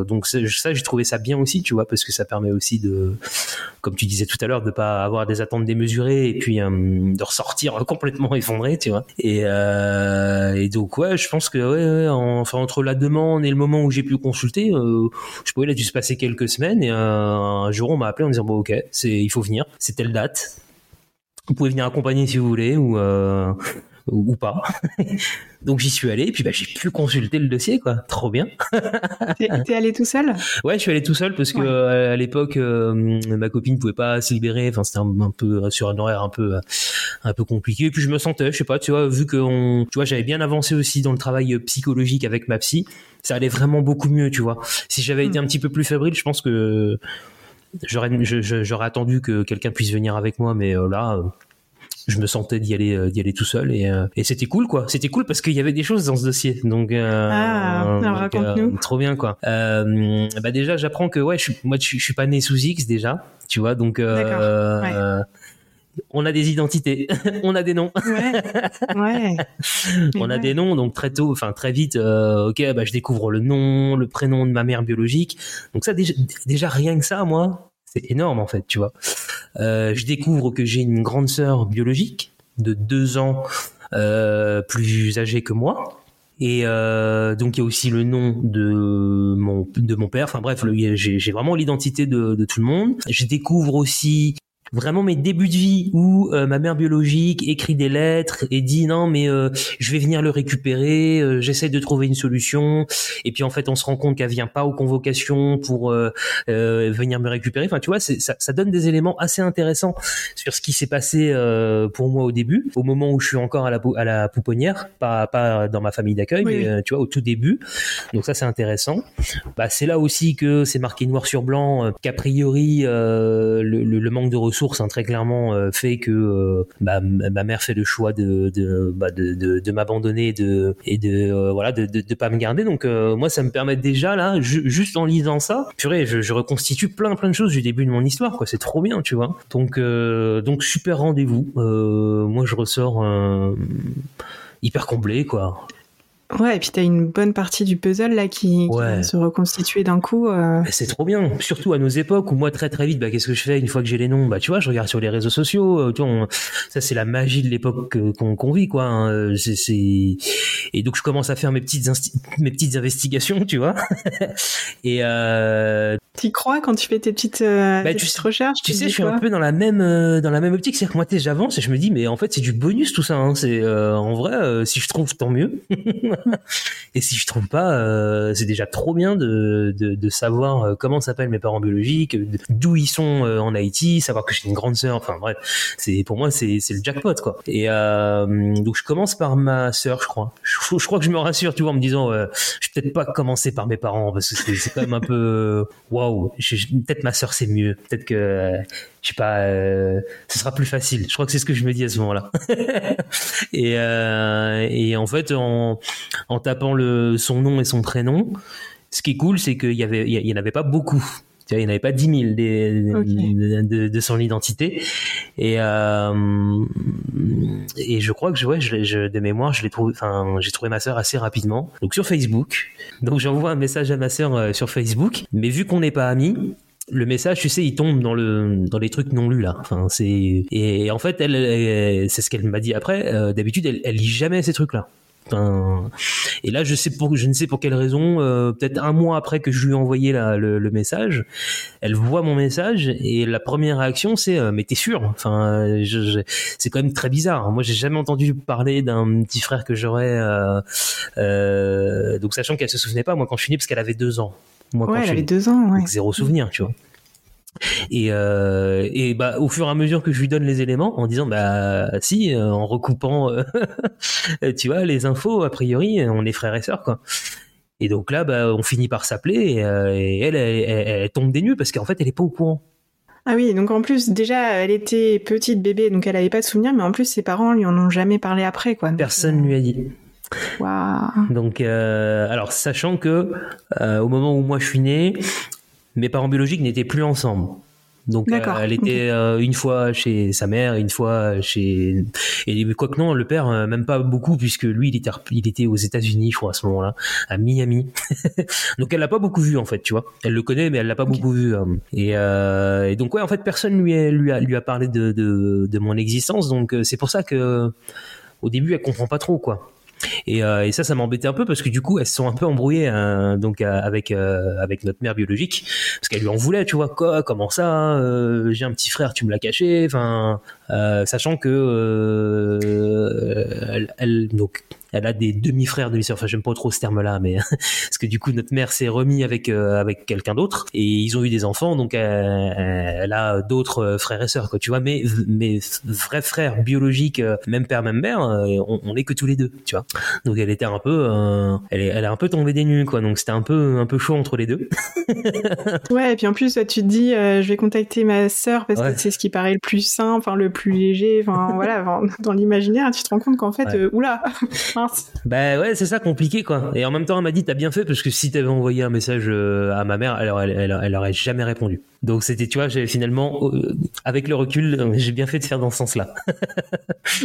donc ça, j'ai trouvé ça bien aussi, tu vois, parce que ça permet aussi de, comme tu disais tout à l'heure, de pas avoir des attentes démesurées et puis de ressortir complètement effondré, tu vois. Et, euh, et donc ouais, je pense que ouais, enfin entre la demande et le moment où j'ai pu consulter, euh, je pouvais là dû se passer quelques semaines et euh, un jour on m'a appelé en disant bon ok, c'est il faut venir, c'est telle date. Vous pouvez venir accompagner si vous voulez ou euh, ou, pas. *laughs* Donc j'y suis allé, et puis bah, j'ai pu consulter le dossier, quoi. Trop bien. *laughs* T'es allé tout seul? Ouais, je suis allé tout seul parce que euh, à l'époque, euh, ma copine pouvait pas se libérer. Enfin, c'était un, peu sur un horaire un peu un peu compliqué. Et puis je me sentais, je sais pas, tu vois, vu que on, tu vois, j'avais bien avancé aussi dans le travail psychologique avec ma psy, ça allait vraiment beaucoup mieux, tu vois. Si j'avais été hmm. un petit peu plus fébrile, je pense que j'aurais j'aurais attendu que quelqu'un puisse venir avec moi, mais euh, là je me sentais d'y aller euh, d'y aller tout seul et, euh, et c'était cool quoi. C'était cool parce qu'il y avait des choses dans ce dossier. Donc euh, ah, raconte-nous. trop bien quoi. Bah déjà j'apprends que ouais je suis, moi je, suis pas né sous X déjà tu vois. Donc on a des identités, *laughs* on a des noms. Ouais. *laughs* on a des noms, donc très tôt, enfin très vite, ok, bah je découvre le nom, le prénom de ma mère biologique. Donc ça déjà, déjà rien que ça, moi, c'est énorme en fait, tu vois. Euh, je découvre que j'ai une grande sœur biologique de deux ans euh, plus âgée que moi. Et euh, donc il y a aussi le nom de mon de mon père. Enfin bref, j'ai vraiment l'identité de, de, tout le monde. Je découvre aussi vraiment mes débuts de vie où euh, ma mère biologique écrit des lettres et dit non mais euh, je vais venir le récupérer, euh, j'essaie de trouver une solution et puis en fait on se rend compte qu'elle vient pas aux convocations pour venir me récupérer. Enfin tu vois ça, ça, donne des éléments assez intéressants sur ce qui s'est passé pour moi au début, au moment où je suis encore à la à la pouponnière, pas pas dans ma famille d'accueil, mais tu vois au tout début. Donc ça c'est intéressant. Bah c'est là aussi que c'est marqué noir sur blanc qu'a priori le, le manque de ressources hein, très clairement euh, fait que euh, bah, ma mère fait le choix de de, bah, de, m'abandonner de, et de euh, voilà de, de, pas me garder. Donc moi ça me permet déjà là, juste en lisant ça, purée, je, je, reconstitue plein plein de choses du début de mon histoire quoi. C'est trop bien, tu vois. Donc donc super rendez-vous. moi je ressors hyper comblé quoi. Ouais, et puis t'as une bonne partie du puzzle là qui, va se reconstituer d'un coup. Euh... C'est trop bien, surtout à nos époques où moi très très vite, bah qu'est-ce que je fais une fois que j'ai les noms? Bah tu vois, je regarde sur les réseaux sociaux. Euh, tu vois, ça c'est la magie de l'époque qu'on vit quoi. Hein. C'est et donc je commence à faire mes petites mes petites investigations, tu vois. *laughs* et euh... T'y crois quand tu fais tes petites, euh, bah, tu sais, recherches Tu sais, je suis un peu dans la même euh, dans la même optique, c'est que moi j'avance et je me dis mais en fait c'est du bonus tout ça. Hein. C'est en vrai si je trouve tant mieux. *laughs* et si je trouve pas, euh, c'est déjà trop bien de, savoir euh, comment s'appellent mes parents biologiques, d'où ils sont euh, en Haïti, savoir que j'ai une grande sœur. Enfin bref, c'est pour moi c'est le jackpot quoi. Et donc je commence par ma sœur, je crois. Je, je, crois que je me rassure, tu vois, en me disant, euh, je vais peut-être pas commencer par mes parents parce que c'est quand même un peu waouh. Peut-être ma sœur c'est mieux. Peut-être que je sais pas, euh, ce sera plus facile. Je crois que c'est ce que je me dis à ce moment-là. *laughs* et, euh, et en fait, en, en tapant le, son nom et son prénom, ce qui est cool, c'est qu'il y avait, il y en avait pas beaucoup. Il n'y en avait pas 10 000 des, de, de, son identité. Et, euh, et je crois que je, ouais, je, je, de mémoire, je l'ai trouvé, j'ai trouvé ma sœur assez rapidement. Donc sur Facebook. Donc j'envoie un message à ma sœur sur Facebook. Mais vu qu'on n'est pas amis, le message, tu sais, il tombe dans le dans les trucs non lus là. Enfin, c'est et en fait, elle, c'est ce qu'elle m'a dit après. Euh, d'habitude, elle, elle lit jamais ces trucs là. Enfin, et là, je sais pour, je ne sais pour quelle raison. Euh, peut-être un mois après que je lui ai envoyé la, le, le, message, elle voit mon message et la première réaction c'est euh, mais t'es sûr? Enfin, c'est quand même très bizarre. Moi, j'ai jamais entendu parler d'un petit frère que j'aurais. donc, sachant qu'elle se souvenait pas, moi quand je suis né, parce qu'elle avait deux ans. Moi, ouais, elle avait deux ans, ouais. zéro souvenir, tu vois. Et, euh, et bah au fur et à mesure que je lui donne les éléments, en disant bah si, euh, en recoupant, euh, *laughs* tu vois, les infos, a priori, on est frères et sœurs quoi. Et donc là, bah, on finit par s'appeler et, euh, et elle, elle, elle, tombe des nues parce qu'en fait, elle est pas au courant. Ah oui, donc en plus, déjà, elle était petite bébé, donc elle avait pas de souvenirs, mais en plus, ses parents lui en ont jamais parlé après, quoi. Personne lui a dit. Waouh. Donc, euh, alors, sachant que euh, au moment où moi je suis né, mes parents biologiques n'étaient plus ensemble. Donc euh, elle était euh, une fois chez sa mère, une fois chez et quoi que non, le père euh, même pas beaucoup puisque lui il était il était aux États-Unis, je crois à ce moment-là, à Miami. *laughs* donc elle l'a pas beaucoup vu en fait, tu vois. Elle le connaît mais elle l'a pas beaucoup vu. hein. Et, euh, et donc ouais, en fait personne lui a, lui a lui a parlé de de, de mon existence, donc euh, c'est pour ça que au début elle comprend pas trop quoi. Et, euh, et ça, ça m'embêtait un peu parce que du coup, elles se sont un peu embrouillées hein, donc euh, avec euh, avec notre mère biologique. Parce qu'elle lui en voulait, tu vois. Quoi, comment ça, euh, j'ai un petit frère, tu me l'as caché, enfin, euh, sachant que euh, elle, elle- donc elle a des demi-frères, demi-sœurs. Enfin, j'aime pas trop ce terme-là, mais *laughs* parce que du coup, notre mère s'est remis avec euh, avec quelqu'un d'autre et ils ont eu des enfants, donc elle, elle a d'autres euh, frères et sœurs, quoi. Tu vois, mais mes vrais frères biologiques, euh, même père, même mère, euh, on, on est que tous les deux, tu vois. Donc elle était un peu, euh, elle est, elle est un peu tombée des nues, quoi. Donc c'était un peu un peu chaud entre les deux. *laughs* Ouais, et puis en plus, tu te dis, euh, je vais contacter ma sœur parce Ouais. que c'est ce qui paraît le plus simple, enfin, le plus léger, enfin, *laughs* voilà, dans l'imaginaire, tu te rends compte qu'en fait, Ouais. euh, oula, mince. Bah ouais, c'est ça compliqué quoi. Et en même temps, elle m'a dit t'as bien fait parce que si t'avais envoyé un message euh, à ma mère, elle, aurait- elle, elle aurait jamais répondu. Donc c'était, tu vois, j'ai finalement, euh, avec le recul, j'ai bien fait de faire dans ce sens-là. *laughs*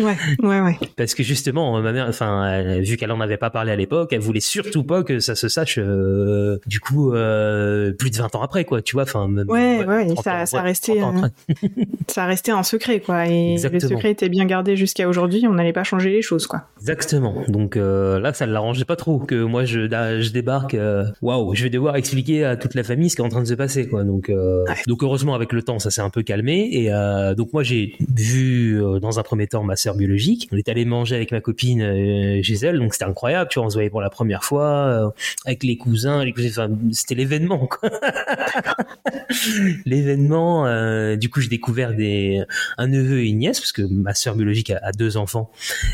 Ouais, ouais, ouais. Parce que justement, ma mère, enfin, vu qu'elle en avait pas parlé à l'époque, elle voulait surtout pas que ça se sache. euh, du coup, euh, plus de 20 ans après, quoi. Tu vois, enfin. Ouais, ouais, 30 ça- ans- ça ouais, restait, 30 ans euh. *laughs* Ça restait un secret, quoi. Et Exactement. le secret était bien gardé jusqu'à aujourd'hui, on n'allait pas changer les choses, quoi. Exactement. Donc là, ça ne l'arrangeait pas trop que moi je, là, je débarque. Waouh, je vais devoir expliquer à toute la famille ce qui est en train de se passer, quoi. Donc, euh, Ouais. donc heureusement avec le temps, ça s'est un peu calmé. Et euh, donc moi, j'ai vu euh, dans un premier temps ma sœur biologique. On est allé manger avec ma copine euh, Gisèle, donc c'était incroyable. Tu vois, on se voyait pour la première fois euh, avec les cousins, les cousins. Enfin, c'était l'événement, quoi. *laughs* l'événement. euh, du coup, j'ai découvert des un neveu et une nièce parce que ma sœur biologique a, a deux enfants.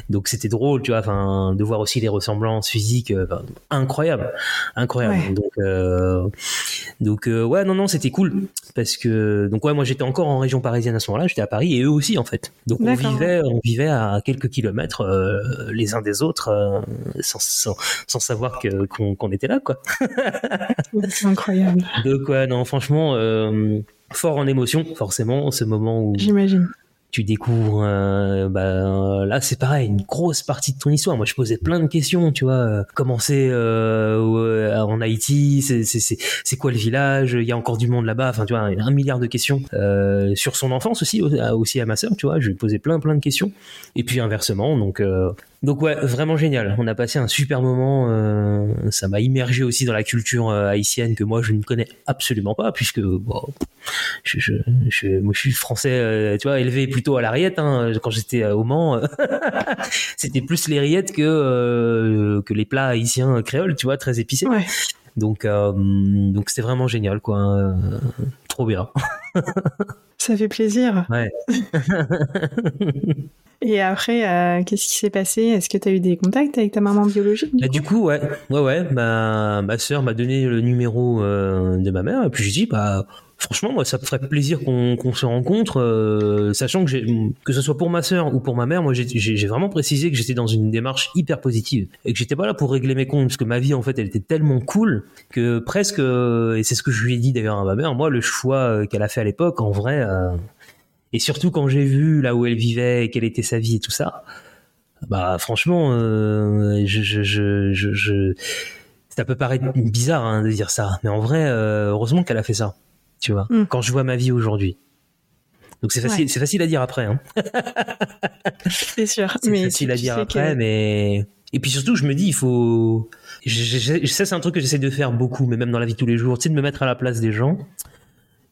Donc c'était drôle, tu vois, enfin, de voir aussi les ressemblances physiques, euh, enfin, incroyable, incroyable. Ouais. Donc, euh, donc euh, ouais, non, non, c'était cool parce que donc ouais, moi j'étais encore en région parisienne à ce moment-là, j'étais à Paris et eux aussi en fait. Donc on vivait, on vivait à quelques kilomètres euh, les uns des autres euh, sans, sans, sans savoir que qu'on qu'on était là, quoi. *laughs* C'est incroyable, Donc ouais, non, franchement. Euh, fort en émotion forcément ce moment où j'imagine. Tu découvres euh, bah, euh, là c'est pareil une grosse partie de ton histoire. Moi je posais plein de questions tu vois euh, comment c'est euh, en Haïti c'est quoi le village il y a encore du monde là-bas enfin tu vois un milliard de questions sur son enfance aussi au- aussi à ma sœur tu vois je lui posais plein plein de questions. Et puis inversement donc donc ouais vraiment génial on a passé un super moment euh, ça m'a immergé aussi dans la culture euh, haïtienne que moi je ne connais absolument pas puisque bon, je, je, je, moi, je suis français, euh, tu vois, élevé plutôt à la rillette. Hein, quand j'étais au Mans, euh, *laughs* c'était plus les rillettes que euh, que les plats haïtiens créoles, tu vois, très épicés. Ouais. Donc euh, donc c'était vraiment génial, quoi. hein, trop bien. Ça fait plaisir. Ouais. *laughs* Et après, euh, qu'est-ce qui s'est passé? Est-ce que tu as eu des contacts avec ta maman biologique du Bah, coup du coup, ouais, ouais, ouais. Ma ma sœur m'a donné le numéro euh, de ma mère et puis j'ai dit bah franchement moi ça me ferait plaisir qu'on se rencontre, euh, sachant que que ce soit pour ma sœur ou pour ma mère, moi j'ai vraiment précisé que j'étais dans une démarche hyper positive et que j'étais pas là pour régler mes comptes parce que ma vie en fait elle était tellement cool que presque euh, et c'est ce que je lui ai dit d'ailleurs à ma mère, moi le choix euh, qu'elle a fait à l'époque en vrai et surtout quand j'ai vu là où elle vivait et quelle était sa vie et tout ça. Bah franchement, je, je, je, je, ça peut paraître bizarre hein, de dire ça, mais en vrai, heureusement qu'elle a fait ça, tu vois. Mm. Quand je vois ma vie aujourd'hui, donc c'est facile, Ouais. c'est facile à dire après. Hein. *laughs* C'est sûr. C'est facile à dire après, que- mais et puis surtout, je me dis, il faut. je- je- je- ça, c'est un truc que j'essaie de faire beaucoup, mais même dans la vie de tous les jours, tu sais, de me mettre à la place des gens.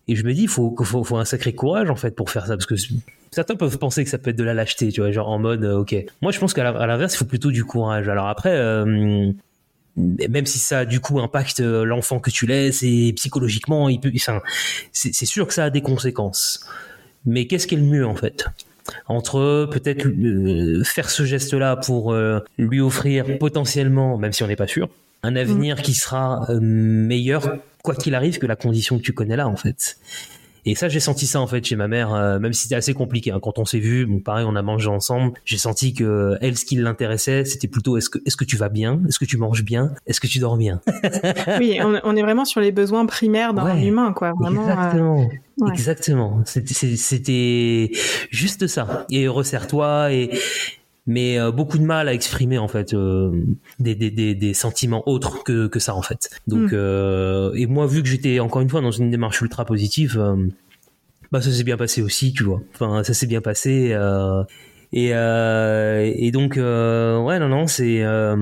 Et je me dis, il faut, faut, faut un sacré courage en fait pour faire ça, parce que certains peuvent penser que ça peut être de la lâcheté, tu vois, genre en mode, euh, ok. Moi, je pense qu'à l'inverse, il faut plutôt du courage. Alors après. euh, même si ça du coup impacte euh, l'enfant que tu laisses et psychologiquement il peut enfin c'est c'est sûr que ça a des conséquences. Mais qu'est-ce qui est le mieux en fait? Entre peut-être euh, faire ce geste-là pour euh, lui offrir potentiellement, même si on n'est pas sûr, un avenir qui sera euh, meilleur quoi qu'il arrive que la condition que tu connais là en fait. Et ça, j'ai senti ça en fait chez ma mère, euh, même si c'était assez compliqué. Hein. Quand on s'est vu, bon, pareil, on a mangé ensemble. J'ai senti que elle, ce qui l'intéressait, c'était plutôt est-ce que est-ce que tu vas bien, est-ce que tu manges bien, est-ce que tu dors bien? *laughs* oui, on, est vraiment sur les besoins primaires d'un humain, quoi. Vraiment, exactement. Exactement. C'était juste ça. Et resserre-toi et mais euh, beaucoup de mal à exprimer en fait euh, des, des, des, des, sentiments autres que, que ça en fait. Donc mm. euh, et moi vu que j'étais encore une fois dans une démarche ultra positive, bah ça s'est bien passé aussi, tu vois. Enfin ça s'est bien passé. Et, euh, et donc euh, ouais non non c'est euh,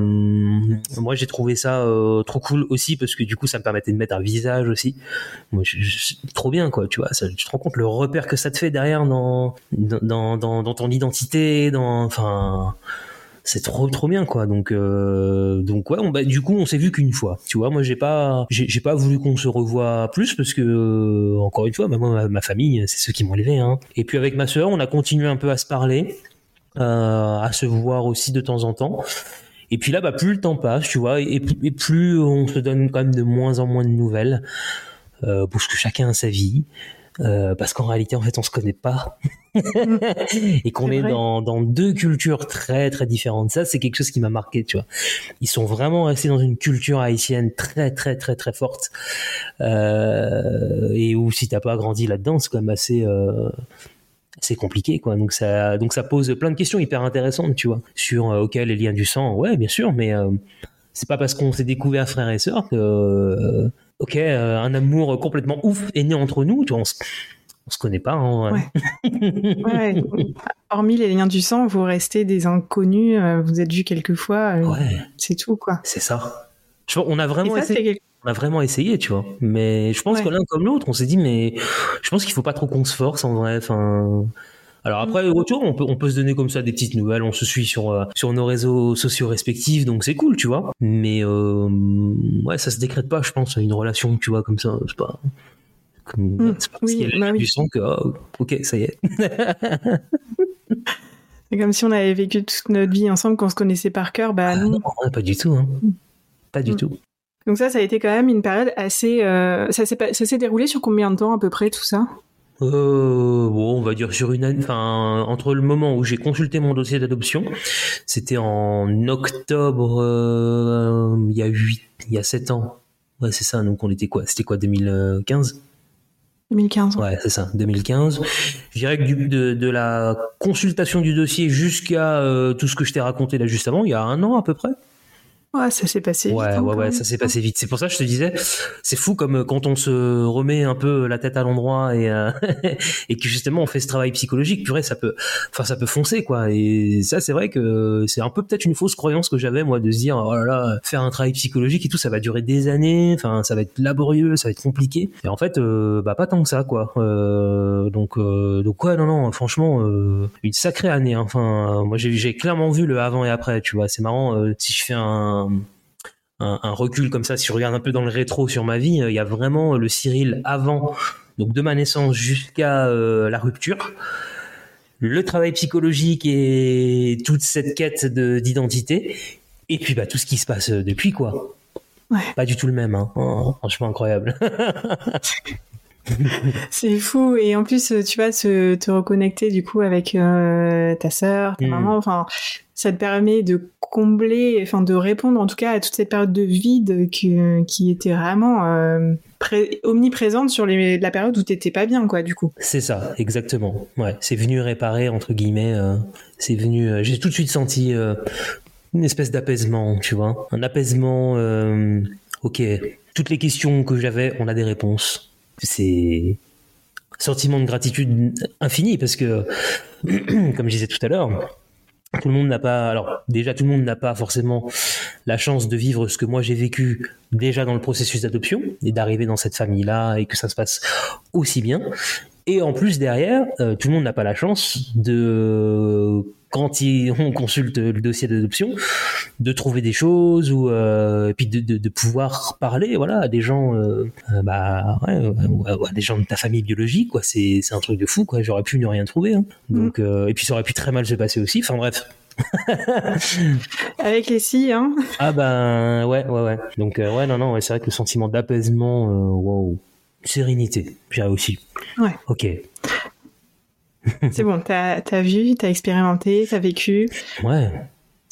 moi j'ai trouvé ça euh, trop cool aussi parce que du coup ça me permettait de mettre un visage aussi. Moi je, trop bien quoi tu vois ça, tu te rends compte le repère que ça te fait derrière dans dans dans, dans ton identité dans enfin c'est trop trop bien quoi. Donc euh, donc ouais on, bah, du coup on s'est vu qu'une fois tu vois. Moi j'ai pas j'ai pas voulu qu'on se revoie plus parce que encore une fois bah, moi ma, famille c'est ceux qui m'ont élevé hein. et puis avec ma sœur on a continué un peu à se parler. euh, à se voir aussi de temps en temps. Et puis là, bah, plus le temps passe, tu vois, et, plus on se donne quand même de moins en moins de nouvelles, euh, parce que chacun a sa vie. Euh, parce qu'en réalité, en fait, on se connaît pas *laughs* et qu'on est, dans, dans, deux cultures très très différentes. Ça, c'est quelque chose qui m'a marqué, tu vois. Ils sont vraiment restés dans une culture haïtienne très très très très forte euh, et où si t'as pas grandi là-dedans, c'est quand même assez euh, c'est compliqué quoi. Donc ça donc ça pose plein de questions hyper intéressantes tu vois sur euh, ok les liens du sang ouais bien sûr mais euh, c'est pas parce qu'on s'est découvert frères et sœurs que euh, ok un amour complètement ouf est né entre nous tu vois on se, se connaît pas hein, ouais. *laughs* hormis les liens du sang vous restez des inconnus vous êtes vus quelques fois c'est tout quoi. C'est ça. On a vraiment essayé on a vraiment essayé, tu vois. Mais je pense que l'un comme l'autre, on s'est dit, mais je pense qu'il faut pas trop qu'on se force en vrai. Enfin. Alors après, au retour, on peut, on peut se donner comme ça des petites nouvelles, on se suit sur, euh, sur nos réseaux sociaux respectifs, donc c'est cool, tu vois. Mais euh, ouais, ça se décrète pas, je pense, une relation, tu vois, comme ça, c'est pas... Comme, mmh. c'est pas parce qu'il y a bah du son que, oh, ok, ça y est. *laughs* c'est comme si on avait vécu toute notre vie ensemble, qu'on se connaissait par cœur, bah ah non. pas du tout, hein. Pas du mmh. tout. Donc ça, ça a été quand même une période assez... Euh, ça s'est déroulé sur combien de temps à peu près tout ça? Euh, bon, on va dire sur une année, enfin entre le moment où j'ai consulté mon dossier d'adoption, c'était en octobre, euh, il y a huit, il y a sept ans. Ouais, c'est ça. Donc on était quoi? C'était quoi 2015 2015. Ouais, c'est ça, 2015. Je dirais que du, de, de, la consultation du dossier jusqu'à euh, tout ce que je t'ai raconté là juste avant, il y a un an à peu près. Ouais, ça s'est passé vite. Ouais, hein, ouais, ouais, ça s'est passé vite. C'est pour ça que je te disais, c'est fou comme euh, quand on se remet un peu la tête à l'endroit et euh, *laughs* et que justement on fait ce travail psychologique. Purée, ça peut, enfin ça peut foncer quoi. Et ça, c'est vrai que c'est un peu peut-être une fausse croyance que j'avais moi de se dire oh là là, faire un travail psychologique et tout, ça va durer des années. Enfin, ça va être laborieux, ça va être compliqué. Et en fait, euh, bah pas tant que ça quoi. Euh, donc donc ouais, non non, franchement, une sacrée année. Hein. Enfin, moi j'ai clairement vu le avant et après. Tu vois, c'est marrant si je fais un un, recul comme ça, si je regarde un peu dans le rétro sur ma vie, euh, il y a vraiment le Cyril avant, donc de ma naissance jusqu'à euh, la rupture, le travail psychologique et toute cette quête d'identité, et puis bah tout ce qui se passe euh, depuis quoi. Pas du tout le même, hein. Oh, franchement incroyable. *laughs* *laughs* c'est fou et en plus tu vas te, te reconnecter du coup avec ta sœur, ta hmm. maman, enfin ça te permet de combler, enfin de répondre en tout cas à toute cette période de vide qui, qui était vraiment euh, omniprésente sur les, la période où t'étais pas bien, quoi, du coup. C'est ça, exactement. Ouais, c'est venu réparer entre guillemets. Euh, c'est venu. Euh, j'ai tout de suite senti une espèce d'apaisement, tu vois, un apaisement. ok, toutes les questions que j'avais, on a des réponses. C'est sentiment de gratitude infini parce que, *clears throat* comme je disais tout à l'heure tout le monde n'a pas alors déjà tout le monde n'a pas forcément la chance de vivre ce que moi j'ai vécu déjà dans le processus d'adoption et d'arriver dans cette famille là et que ça se passe aussi bien. Et en plus derrière euh, tout le monde n'a pas la chance de quand on consulte le dossier d'adoption, de trouver des choses ou euh, et puis de, de, de, pouvoir parler, voilà, à des gens, euh, euh bah, ouais, à des gens de ta famille biologique, quoi. C'est c'est un truc de fou, quoi. J'aurais pu ne rien trouver. Hein. Donc mm. euh, et puis ça aurait pu très mal se passer aussi. Enfin bref. Avec les si, hein. Ah ben ouais, ouais, ouais. Donc euh, ouais, non, non, ouais, c'est vrai que le sentiment d'apaisement, wow Sérénité, j'ai aussi. Ouais. Ok. *laughs* C'est bon, t'as as vu, t'as expérimenté, t'as vécu. Ouais.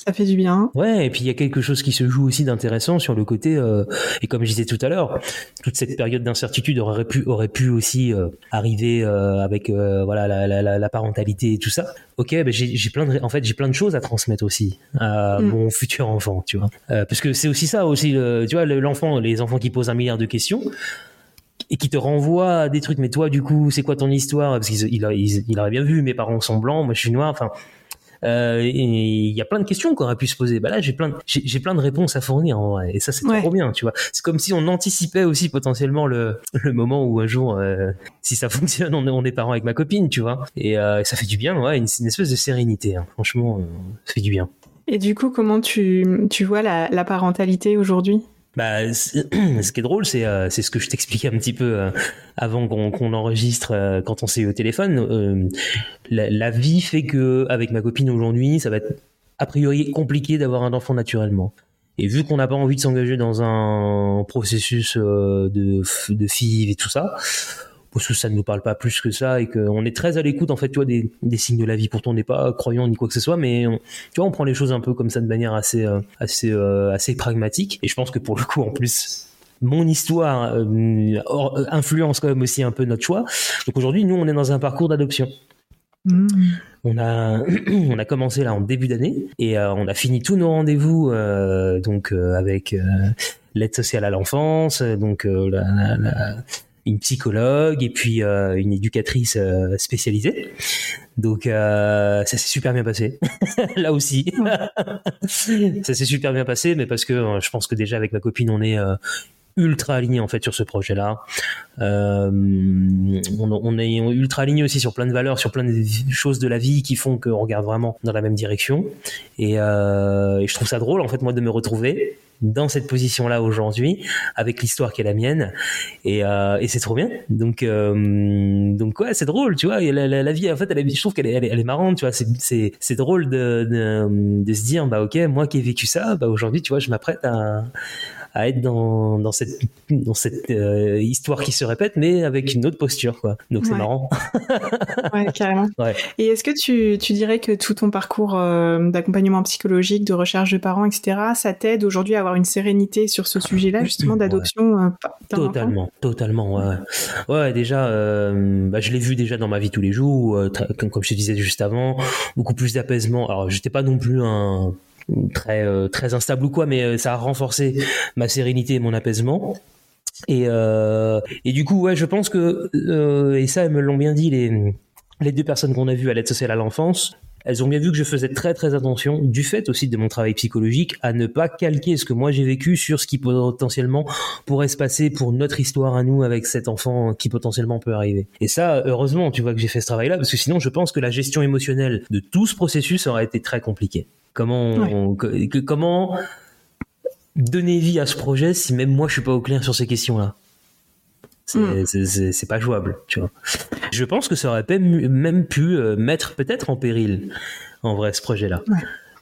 Ça fait du bien. Ouais, et puis il y a quelque chose qui se joue aussi d'intéressant sur le côté, euh, et comme je disais tout à l'heure, toute cette période d'incertitude aurait pu, aurait pu aussi euh, arriver euh, avec voilà la, la, la, parentalité et tout ça. Ok, ben j'ai plein de, en fait j'ai plein de choses à transmettre aussi à mm. mon futur enfant, tu vois, parce que c'est aussi ça aussi, tu vois, l'enfant, les enfants qui posent un milliard de questions et qui te renvoient à des trucs. Mais toi, du coup, c'est quoi ton histoire? Parce qu'il il, il, aurait bien vu, mes parents sont blancs, moi je suis noir. Enfin, euh, il y a plein de questions qu'on aurait pu se poser. Bah là, j'ai plein, j'ai plein de réponses à fournir en vrai. Et ça, c'est trop bien, tu vois. C'est comme si on anticipait aussi potentiellement le, le moment où un jour, euh, si ça *laughs* fonctionne, on est, on est parents avec ma copine, tu vois. Et euh, ça fait du bien, ouais, une, une espèce de sérénité. Hein. Franchement, ça fait du bien. Et du coup, comment tu, tu vois la, la parentalité aujourd'hui? Bah, *clears throat* ce qui est drôle, c'est euh, c'est ce que je t'expliquais un petit peu euh, avant qu'on enregistre euh, quand on s'est eu au téléphone. La, la, vie fait que avec ma copine aujourd'hui, ça va être a priori compliqué d'avoir un enfant naturellement. Et vu qu'on n'a pas envie de s'engager dans un processus de de FIV et tout ça, parce que ça ne nous parle pas plus que ça et qu'on est très à l'écoute en fait tu vois des, des, signes de la vie. Pourtant on n'est pas croyant ni quoi que ce soit mais on, tu vois on prend les choses un peu comme ça de manière assez euh, assez euh, assez pragmatique. Et je pense que pour le coup en plus mon histoire euh, influence quand même aussi un peu notre choix. Donc aujourd'hui nous on est dans un parcours d'adoption. Mmh. On a *clears throat* on a commencé là en début d'année et on a fini tous nos rendez-vous donc avec l'aide sociale à l'enfance donc la, la, une psychologue et puis euh, une éducatrice euh, spécialisée. Donc euh, ça s'est super bien passé. *laughs* Là aussi, *laughs* ça s'est super bien passé, mais parce que je pense que déjà avec ma copine, on est ultra aligné en fait sur ce projet-là. Euh, on, est ultra aligné aussi sur plein de valeurs, sur plein de choses de la vie qui font qu'on regarde vraiment dans la même direction. Et, et, je trouve ça drôle en fait moi de me retrouver dans cette position-là aujourd'hui, avec l'histoire qui est la mienne, et, euh, c'est trop bien. Donc, euh, donc ouais, c'est drôle, tu vois. La, vie, en fait, elle je trouve qu'elle est, elle elle est, marrante, tu vois. C'est, c'est, drôle de, de, de, se dire, bah ok, moi qui ai vécu ça, bah aujourd'hui, tu vois, je m'apprête à, à être dans, dans cette, dans cette euh, histoire qui se répète, mais avec une autre posture, quoi. Donc c'est marrant. *laughs* ouais, carrément. Ouais. Et est-ce que tu, tu dirais que tout ton parcours euh, d'accompagnement psychologique, de recherche de parents, etc., ça t'aide aujourd'hui à avoir une sérénité sur ce sujet-là, justement, d'adoption euh, Totalement, totalement, ouais. Ouais, déjà, bah, je l'ai vu déjà dans ma vie tous les jours, comme, comme je te disais juste avant, beaucoup plus d'apaisement. Alors, j'étais pas non plus un très euh, très instable ou quoi, mais euh, ça a renforcé ma sérénité et mon apaisement. Et, euh, et du coup, ouais, je pense que, et ça, elles me l'ont bien dit, les, les deux personnes qu'on a vues à l'aide sociale à l'enfance, elles ont bien vu que je faisais très très attention, du fait aussi de mon travail psychologique, à ne pas calquer ce que moi j'ai vécu sur ce qui potentiellement pourrait se passer pour notre histoire à nous avec cet enfant qui potentiellement peut arriver. Et ça, heureusement, tu vois que j'ai fait ce travail-là, parce que sinon je pense que la gestion émotionnelle de tout ce processus aurait été très compliquée. Comment, comment donner vie à ce projet si même moi je suis pas au clair sur ces questions-là? C'est pas jouable, tu vois. Je pense que ça aurait même pu euh, mettre peut-être en péril, en vrai, ce projet-là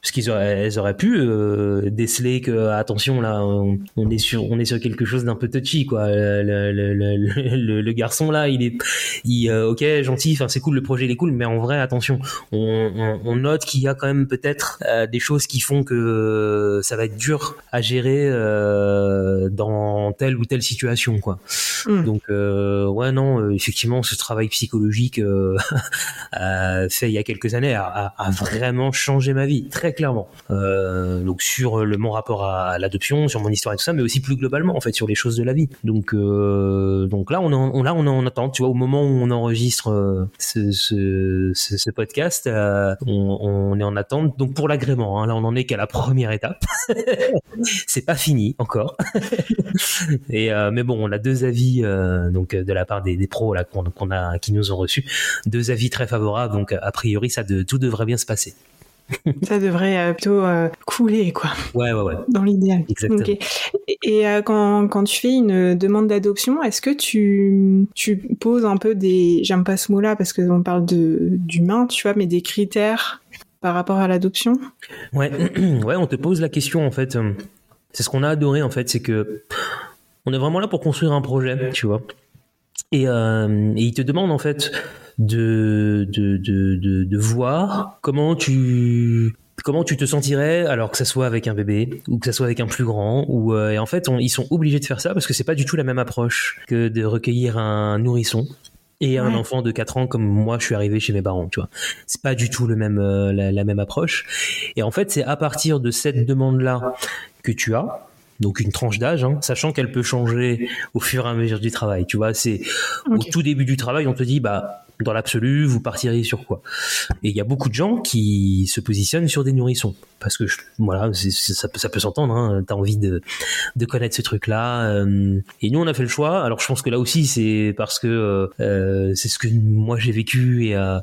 parce qu'ils auraient, elles auraient pu euh, déceler que attention là, on, est sur, on est sur quelque chose d'un peu touchy quoi. Le, le, le, le, garçon là, il est, il, euh, ok, gentil, enfin c'est cool, le projet il est cool, mais en vrai attention, on, on, note qu'il y a quand même peut-être euh, des choses qui font que ça va être dur à gérer dans telle ou telle situation quoi. Hmm. Donc ouais non, effectivement ce travail psychologique *laughs* fait il y a quelques années a, a vraiment changé ma vie très clairement. Euh, donc sur le mon rapport à, l'adoption, sur mon histoire et tout ça, mais aussi plus globalement en fait sur les choses de la vie. Donc euh, donc là on, en, là on est en attente. Tu vois au moment où on enregistre euh, ce, podcast, euh, on, est en attente. Donc pour l'agrément, hein, là on en est qu'à la première étape. *laughs* C'est pas fini encore. *laughs* et euh, mais bon on a deux avis donc de la part des, pros là qu'on a qui nous ont reçus, deux avis très favorables. Donc a priori ça tout devrait bien se passer ça devrait euh, plutôt euh, couler, quoi. Ouais, ouais, ouais. Dans l'idéal. Exactement. Et, euh, quand, quand, tu fais une demande d'adoption, est-ce que tu, tu poses un peu des, j'aime pas ce mot-là parce qu'on parle d'humain, tu vois, mais des critères par rapport à l'adoption? Ouais, *clears throat* ouais, on te pose la question en fait. C'est ce qu'on a adoré en fait, c'est que on est vraiment là pour construire un projet, tu vois. Et, et il te demande en fait de, de, de, de, voir comment tu comment tu te sentirais alors que ça soit avec un bébé ou que ça soit avec un plus grand ou euh, et en fait ils sont obligés de faire ça parce que c'est pas du tout la même approche que de recueillir un nourrisson et un enfant de 4 ans comme moi je suis arrivé chez mes parents tu vois. C'est pas du tout le même euh, la, même approche. Et en fait c'est à partir de cette demande là que tu as donc une tranche d'âge, hein, sachant qu'elle peut changer au fur et à mesure du travail. Tu vois, c'est au tout début du travail, on te dit bah dans l'absolu, vous partiriez sur quoi? Et il y a beaucoup de gens qui se positionnent sur des nourrissons parce que voilà, ça peut ça peut s'entendre. Hein, T'as envie de de connaître ce truc-là. Euh, et nous, on a fait le choix. Alors, je pense que là aussi, c'est parce que euh, euh c'est ce que moi j'ai vécu et euh,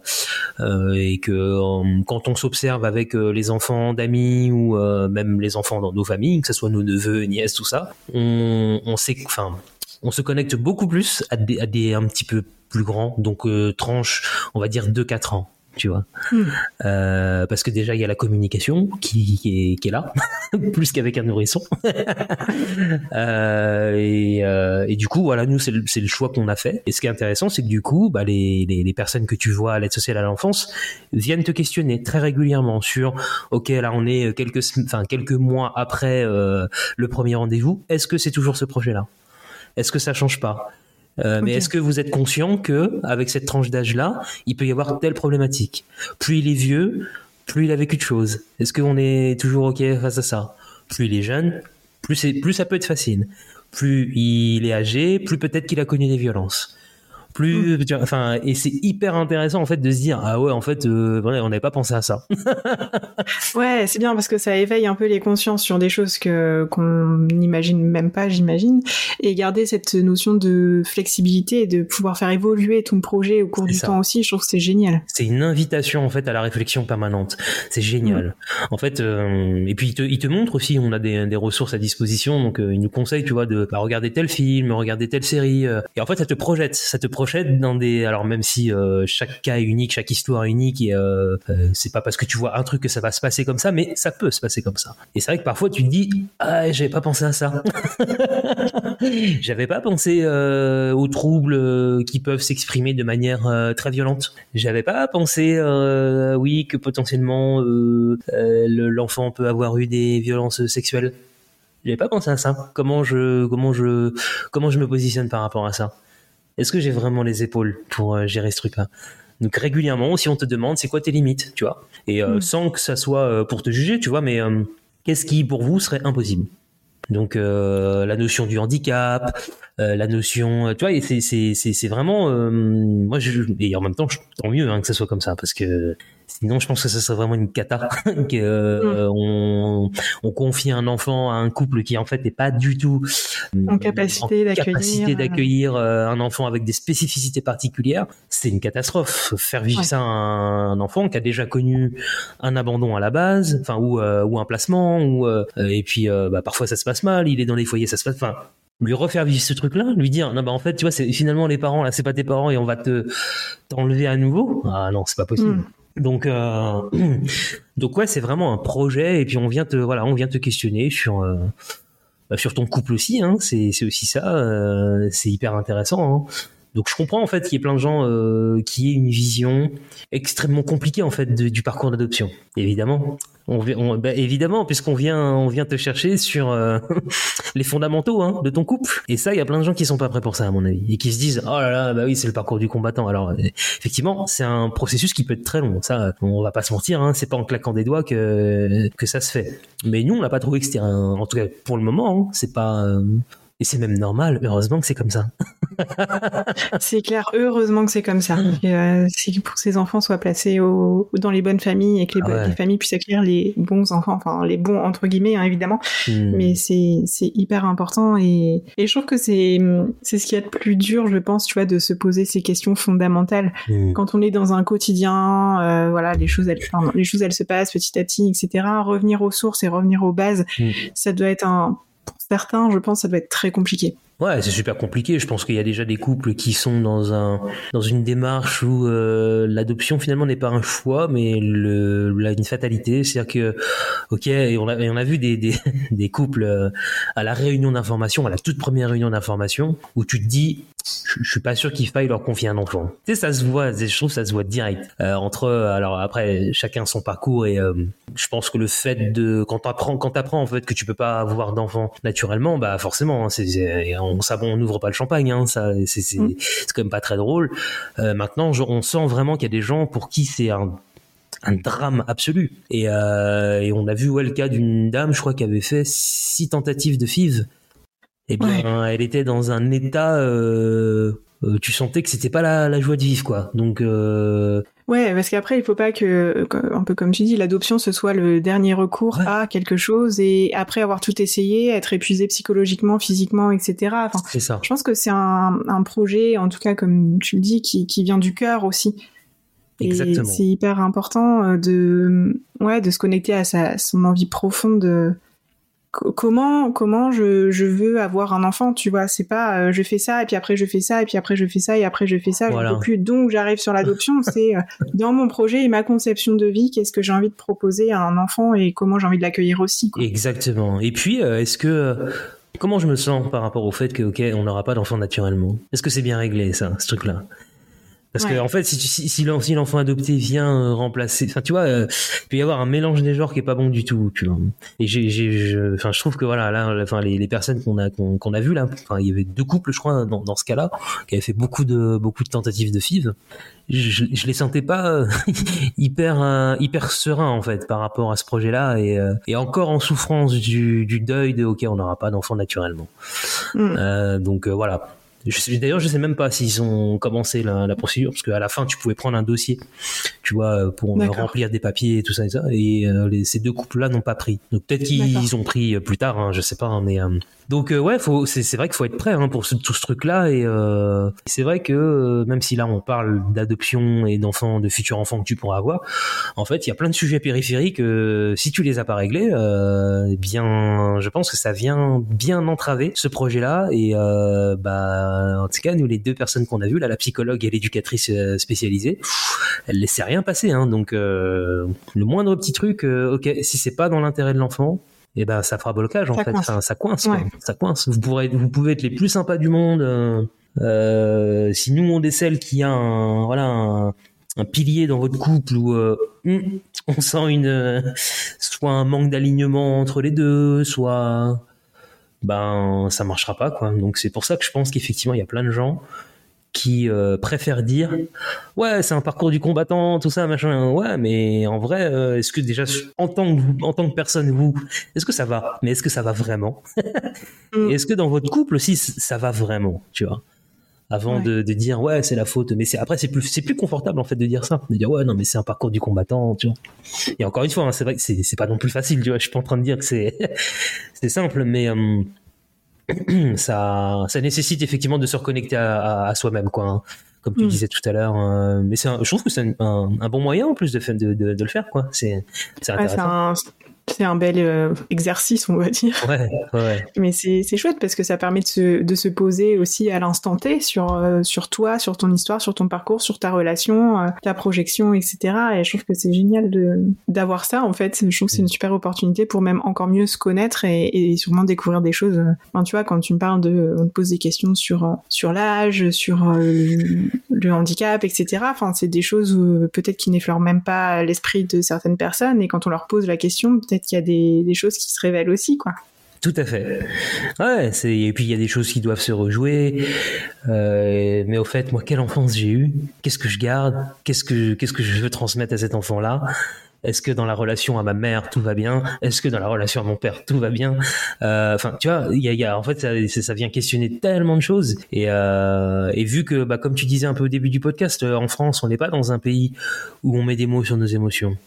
euh et que quand on s'observe avec les enfants d'amis ou même les enfants dans nos familles, que ce soit nos neveux, nièces, tout ça, on, on sait, enfin, on se connecte beaucoup plus à des, à des un petit peu plus grand, donc euh, tranche, on va dire 2-4 ans tu vois. Hmm. Euh, parce que déjà, il y a la communication qui, est, qui est, là, *laughs* plus qu'avec un nourrisson. *laughs* euh, et, euh, et, du coup, voilà, nous, c'est le, le, choix qu'on a fait. Et ce qui est intéressant, c'est que du coup, bah, les, les, les, personnes que tu vois à l'aide sociale à l'enfance viennent te questionner très régulièrement sur, OK, là, on est quelques, enfin, quelques mois après le premier rendez-vous. Est-ce que c'est toujours ce projet-là? Est-ce que ça change pas? Euh, mais est-ce que vous êtes conscient que avec cette tranche d'âge-là, il peut y avoir telle problématique? Plus il est vieux, plus il a vécu de choses. Est-ce qu'on est toujours ok face à ça? Plus il est jeune, plus, plus ça peut être facile. Plus il est âgé, plus peut-être qu'il a connu des violences plus mm. enfin et c'est hyper intéressant en fait de se dire ah ouais en fait euh, on n'avait pas pensé à ça. *laughs* Ouais c'est bien parce que ça éveille un peu les consciences sur des choses que qu'on n'imagine même pas j'imagine. Et garder cette notion de flexibilité et de pouvoir faire évoluer ton projet au cours du temps aussi je trouve que c'est génial. C'est une invitation en fait à la réflexion permanente. C'est génial. Mm. en fait euh, et puis il te, il te montre aussi on a des, des ressources à disposition donc euh, il nous conseille tu vois de bah, regarder tel film regarder telle série et en fait ça te projette ça te projette dans des alors même si euh, chaque cas est unique chaque histoire est unique et euh, euh, c'est pas parce que tu vois un truc que ça va se passer comme ça mais ça peut se passer comme ça. Et c'est vrai que parfois tu te dis ah j'avais pas pensé à ça. *laughs* J'avais pas pensé aux troubles qui peuvent s'exprimer de manière très violente. J'avais pas pensé oui que potentiellement l'enfant peut avoir eu des violences sexuelles. J'avais pas pensé à ça. Comment je, comment je, comment je me positionne par rapport à ça? Est-ce que j'ai vraiment les épaules pour euh, gérer ce truc-là? Donc régulièrement, si on te demande, c'est quoi tes limites, tu vois? Et euh, mm. sans que ça soit euh, pour te juger, tu vois, mais qu'est-ce qui pour vous serait impossible? Donc la notion du handicap, la notion, tu vois, c'est c'est c'est vraiment, moi je, et en même temps, tant mieux hein, que ça soit comme ça parce que Sinon, je pense que ce serait vraiment une cata *laughs* que euh, on, on, confie un enfant à un couple qui en fait n'est pas du tout euh, en capacité d'accueillir euh, un enfant avec des spécificités particulières. C'est une catastrophe. Faire vivre ça à un, enfant qui a déjà connu un abandon à la base, enfin ou ou un placement, ou et puis bah, parfois ça se passe mal. Il est dans les foyers, ça se passe. Enfin, lui refaire vivre ce truc-là, lui dire non bah en fait tu vois c'est finalement les parents là c'est pas tes parents et on va te t'enlever à nouveau. Ah non c'est pas possible. Hmm. Donc, euh, *clears throat* donc ouais, c'est vraiment un projet et puis on vient te, voilà, on vient te questionner sur, euh, bah, sur ton couple aussi. Hein, c'est, c'est aussi ça. Euh, c'est hyper intéressant. Hein. Donc je comprends en fait qu'il y ait plein de gens euh, qui aient une vision extrêmement compliquée en fait du parcours d'adoption. Évidemment, on, bah, évidemment puisqu'on vient on vient te chercher sur euh, *laughs* les fondamentaux hein, de ton couple. Et ça, il y a plein de gens qui sont pas prêts pour ça à mon avis et qui se disent oh là là bah oui c'est le parcours du combattant. Alors euh, effectivement c'est un processus qui peut être très long. Ça on va pas se mentir, hein, c'est pas en claquant des doigts que que ça se fait. Mais nous on l'a pas trouvé que c'était en tout cas pour le moment hein, c'est pas euh, et c'est même normal, heureusement que c'est comme ça. *laughs* *laughs* c'est clair, heureusement que c'est comme ça. Euh, si pour ces enfants soient placés au, dans les bonnes familles et que les, ah familles puissent accueillir les bons enfants, enfin les bons entre guillemets hein, évidemment, hmm. mais c'est hyper important et, et je trouve que c'est c'est ce qui est le plus dur, je pense, tu vois, de se poser ces questions fondamentales hmm. quand on est dans un quotidien, euh, voilà, les choses elles, les choses elles se passent petit à petit, etc. Revenir aux sources et revenir aux bases, hmm. ça doit être un pour certains, je pense, ça doit être très compliqué. Ouais, c'est super compliqué. Je pense qu'il y a déjà des couples qui sont dans un dans une démarche où euh, l'adoption finalement n'est pas un choix, mais le, la, une fatalité. C'est-à-dire que, ok, et on a, on a vu des, *laughs* des, couples euh, à la réunion d'information, à la toute première réunion d'information, où tu te dis, je, je suis pas sûr qu'il faille leur confier un enfant. Tu sais, ça se voit. Je trouve ça se voit direct euh, entre. Alors après, chacun son parcours et je pense que le fait de quand t'apprends quand t'apprends en fait que tu peux pas avoir d'enfant naturellement, bah forcément, hein, c'est on on n'ouvre pas le champagne. Hein, ça, c'est c'est Mm. c'est quand même pas très drôle. Euh, maintenant, je- on sent vraiment qu'il y a des gens pour qui c'est un un drame absolu. Et, euh, et on a vu ouais, le cas d'une dame, je crois, qui avait fait six tentatives de FIV. Eh bien, elle était dans un état. euh, euh, tu sentais que c'était pas la, la joie de vivre, quoi. Donc, euh, Ouais, parce qu'après, il faut pas que, un peu comme tu dis, l'adoption ce soit le dernier recours Ouais. à quelque chose et après avoir tout essayé, être épuisé psychologiquement, physiquement, etc. Enfin, c'est ça. je pense que c'est un, un projet, en tout cas comme tu le dis, qui, qui vient du cœur aussi. Et Exactement. c'est hyper important euh, de, ouais, de se connecter à sa, son envie profonde comment, comment je, je veux avoir un enfant, tu vois. C'est pas euh, je fais ça et puis après je fais ça et puis après je fais ça et après je fais ça, Voilà. je peux plus. Donc j'arrive sur l'adoption. *laughs* c'est euh, dans mon projet et ma conception de vie, qu'est-ce que j'ai envie de proposer à un enfant et comment j'ai envie de l'accueillir aussi. Quoi. Exactement. Et puis, euh, est-ce que comment je me sens par rapport au fait que ok, on n'aura pas d'enfant naturellement? Est-ce que c'est bien réglé ça, ce truc-là? Parce que Ouais. en fait, si, si, si l'en- si l'enfant adopté vient euh, remplacer, enfin tu vois, euh, il peut y avoir un mélange des genres qui est pas bon du tout. Tu vois. Et j'ai, j'ai, je- enfin je trouve que voilà, là, enfin les, les personnes qu'on a qu'on, qu'on a vues là, enfin il y avait deux couples, je crois, dans, dans ce cas-là, qui avaient fait beaucoup de beaucoup de tentatives de FIV. Je, je les sentais pas euh, *laughs* hyper euh, hyper serein en fait par rapport à ce projet-là et, euh, et encore en souffrance du, du deuil de ok on n'aura pas d'enfant naturellement. Mm. Euh, donc euh, voilà. D'ailleurs, je sais même pas s'ils ont commencé la, la procédure parce qu'à la fin, tu pouvais prendre un dossier, tu vois, euh, pour remplir des papiers et tout ça et ça. Et euh, les- ces deux couples-là n'ont pas pris. Donc peut-être qu'ils ont pris euh, plus tard, hein, je sais pas. hein, mais euh, donc euh, ouais, faut, c'est, c'est vrai qu'il faut être prêt hein, pour ce- tout ce truc-là. Et c'est vrai que même si là on parle d'adoption et d'enfants, de futurs enfants que tu pourras avoir, en fait, il y a plein de sujets périphériques. si tu les as pas réglés, eh bien, je pense que ça vient bien entraver ce projet-là. Et bah, en tout cas, nous, les deux personnes qu'on a vues, là, la psychologue et l'éducatrice euh, spécialisée, pff, elle laissait rien passer. Hein, donc, euh, le moindre petit truc, euh, ok, si c'est pas dans l'intérêt de l'enfant. Eh ben, ça fera blocage en Ça fait. coince. Enfin, ça coince. Ouais. Ça coince. Vous pourrez, vous pouvez être les plus sympas du monde. euh, si nous on décèle qu'il y a un, voilà, un, un pilier dans votre couple où euh, hum, on sent une, euh, soit un manque d'alignement entre les deux, soit ben ça marchera pas quoi. Donc c'est pour ça que je pense qu'effectivement il y a plein de gens qui euh, préfèrent dire ouais c'est un parcours du combattant tout ça machin ouais mais en vrai euh, est-ce que déjà en tant que vous, en tant que personne vous est-ce que ça va? Mais est-ce que ça va vraiment? Mm. *laughs* est-ce que dans votre couple aussi ça va vraiment tu vois? Avant Ouais. de, de dire ouais c'est la faute. Mais c'est après c'est plus c'est plus confortable en fait de dire ça. De dire ouais non mais c'est un parcours du combattant tu vois. Et encore une fois hein, c'est vrai que c'est c'est pas non plus facile tu vois. Je suis pas en train de dire que c'est *laughs* c'est simple mais euh, *clears throat* ça ça nécessite effectivement de se reconnecter à, à- à soi-même quoi hein, comme tu Mm. disais tout à l'heure euh, mais c'est je trouve que c'est un, un- un bon moyen en plus de, de, de, le faire quoi. C'est c'est c'est un, bel euh, exercice, on va dire. ouais ouais Mais c'est chouette parce que ça permet de se, de se poser aussi à l'instant T sur, euh, sur toi, sur ton histoire, sur ton parcours, sur ta relation, euh, ta projection, etc. Et je trouve que c'est génial d'avoir ça, en fait. Je trouve que c'est une super opportunité pour même encore mieux se connaître et, et sûrement découvrir des choses. Enfin, tu vois, quand tu me parles de... On te pose des questions sur, sur l'âge, sur le, le handicap, etc. Enfin, c'est des choses peut-être qui n'effleurent même pas l'esprit de certaines personnes. Et quand on leur pose la question, peut-être qu'il y a des, choses qui se révèlent aussi, quoi. Tout à fait. Ouais, et puis il y a des choses qui doivent se rejouer. Euh, mais au fait, moi, quelle enfance j'ai eue? Qu'est-ce que je garde? Qu'est-ce que je veux transmettre à cet enfant-là? Est-ce que dans la relation à ma mère tout va bien? Est-ce que dans la relation à mon père tout va bien? Euh, Enfin, tu vois, il y a, en fait, ça, ça- vient questionner tellement de choses. Et, euh, vu que, bah, comme tu disais un peu au début du podcast, en France, on n'est pas dans un pays où on met des mots sur nos émotions.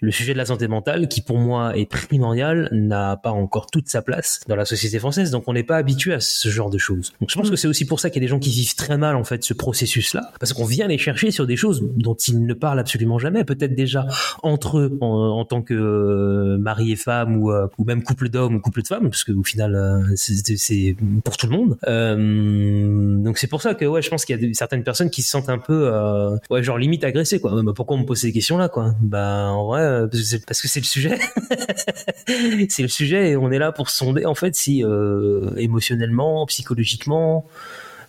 Le sujet de la santé mentale, qui pour moi est primordial, n'a pas encore toute sa place dans la société française. Donc on n'est pas habitué à ce genre de choses. Donc je pense que c'est aussi pour ça qu'il y a des gens qui vivent très mal en fait ce processus-là, parce qu'on vient les chercher sur des choses dont ils ne parlent absolument jamais. Peut-être déjà entre eux en, tant que euh, mari et femme ou, euh, ou même couple d'hommes ou couple de femmes, parce qu'au final euh, c'est pour tout le monde. donc c'est pour ça que ouais, je pense qu'il y a certaines personnes qui se sentent un peu ouais genre limite agressées quoi. Bah, pourquoi on me pose ces questions là quoi? Bah en euh, parce que c'est le sujet. *laughs* c'est le sujet et on est là pour sonder en fait si euh, émotionnellement, psychologiquement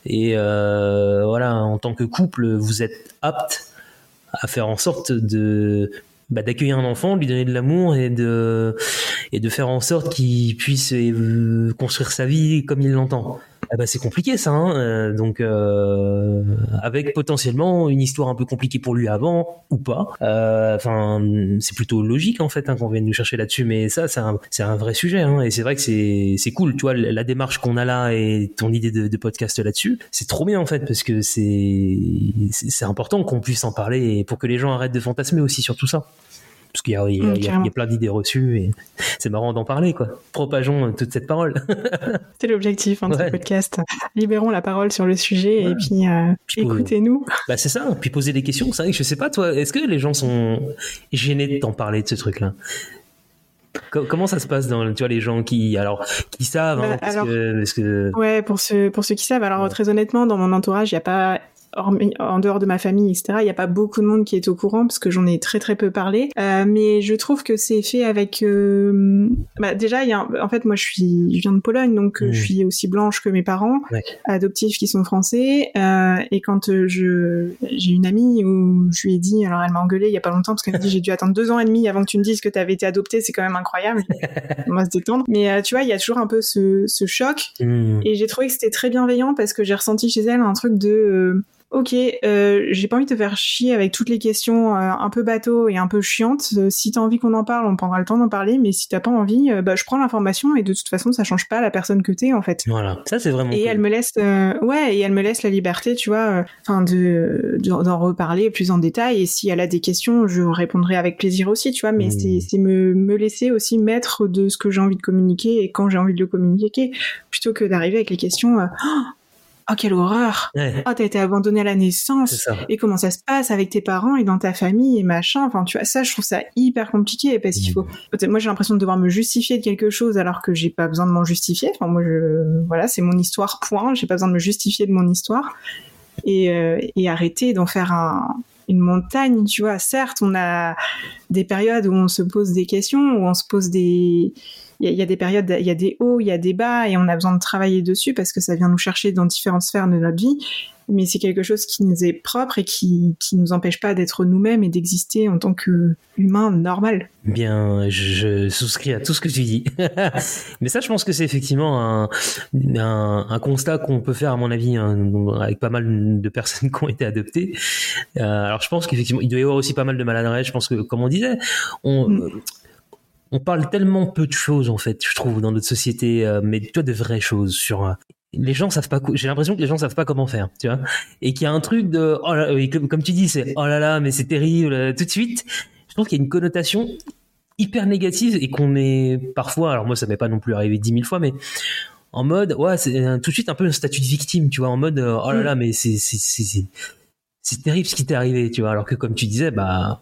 et euh, voilà, en tant que couple, vous êtes apte à faire en sorte de bah, d'accueillir un enfant, lui donner de l'amour et de et de faire en sorte qu'il puisse construire sa vie comme il l'entend. Ah bah c'est compliqué ça, hein. Euh, donc euh, avec potentiellement une histoire un peu compliquée pour lui avant ou pas. Euh, enfin, c'est plutôt logique en fait hein, qu'on vienne nous chercher là-dessus, mais ça c'est un, vrai sujet hein, et c'est vrai que c'est cool, tu vois la démarche qu'on a là et ton idée de, de podcast là-dessus, c'est trop bien en fait parce que c'est c'est important qu'on puisse en parler et pour que les gens arrêtent de fantasmer aussi sur tout ça parce qu'il y, a, plein d'idées reçues et c'est marrant d'en parler, quoi. Propageons toute cette parole. *laughs* c'est l'objectif hein, de ce podcast. Libérons la parole sur le sujet et puis, euh, écoutez-nous. Bah, c'est ça. Puis poser des questions. C'est vrai que je sais pas, toi, est-ce que les gens sont gênés de t'en parler de ce truc-là? Comment ça se passe dans tu vois les gens qui alors qui savent hein, bah, que, ouais pour ceux pour ceux qui savent alors très honnêtement dans mon entourage il n'y a pas en dehors de ma famille, etc. Il n'y a pas beaucoup de monde qui est au courant parce que j'en ai très très peu parlé. Euh, mais je trouve que c'est fait avec. Euh... Bah, déjà, y a en fait moi je suis je viens de Pologne donc euh, je mmh. suis aussi blanche que mes parents adoptifs qui sont français. Euh, et quand je j'ai une amie où je lui ai dit alors elle m'a engueulé il y a pas longtemps parce qu'elle m'a dit *laughs* j'ai dû attendre deux ans et demi avant que tu me dises que tu avais été adoptée c'est quand même incroyable. *laughs* On va se détendre. Mais tu vois il y a toujours un peu ce, ce choc mmh. et j'ai trouvé que c'était très bienveillant parce que j'ai ressenti chez elle un truc de Ok, euh, j'ai pas envie de te faire chier avec toutes les questions euh, un peu bateau et un peu chiantes. Euh, si t'as envie qu'on en parle, on prendra le temps d'en parler. Mais si t'as pas envie, euh, bah je prends l'information et de toute façon ça change pas la personne que t'es en fait. Voilà, ça c'est vraiment. Et elle me laisse, ouais, et elle me laisse la liberté, tu vois, enfin de d'en reparler plus en détail. Et si elle a des questions, je répondrai avec plaisir aussi, tu vois. Mais mmh. c'est me me laisser aussi maître de ce que j'ai envie de communiquer et quand j'ai envie de le communiquer, plutôt que d'arriver avec les questions. Oh, oh quelle horreur ouais. oh t'as été abandonné à la naissance et comment ça se passe avec tes parents et dans ta famille et machin enfin tu vois ça je trouve ça hyper compliqué parce qu'il faut mmh. moi j'ai l'impression de devoir me justifier de quelque chose alors que j'ai pas besoin de m'en justifier enfin moi je voilà c'est mon histoire point j'ai pas besoin de me justifier de mon histoire et, euh, et arrêter d'en faire un une montagne, tu vois. Certes, on a des périodes où on se pose des questions, où on se pose des, il y, a des périodes, il y a des hauts, il y a des bas, et on a besoin de travailler dessus parce que ça vient nous chercher dans différentes sphères de notre vie. Mais c'est quelque chose qui nous est propre et qui qui nous empêche pas d'être nous-mêmes et d'exister en tant que humain normal. Bien, je, souscris à tout ce que tu dis. *laughs* Mais ça, je pense que c'est effectivement un, un, un constat qu'on peut faire, à mon avis, hein, avec pas mal de personnes *laughs* qui ont été adoptées. Euh, alors, je pense qu'effectivement, il doit y avoir aussi pas mal de maladresse. Je pense que, comme on disait, on, mm on parle tellement peu de choses en fait, je trouve, dans notre société, euh, mais toi de vraies choses sur. Euh, les gens savent pas. J'ai l'impression que les gens savent pas comment faire, tu vois, et qu'il y a un truc de, oh là, comme, tu dis, c'est oh là là, mais c'est terrible, euh, tout de suite. Je trouve qu'il y a une connotation hyper négative et qu'on est parfois, alors moi ça m'est pas non plus arrivé dix mille fois, mais en mode, ouais, c'est tout de suite un peu un statut de victime, tu vois, en mode, oh là là, mais c'est c'est c'est terrible ce qui t'est arrivé, tu vois, alors que comme tu disais, bah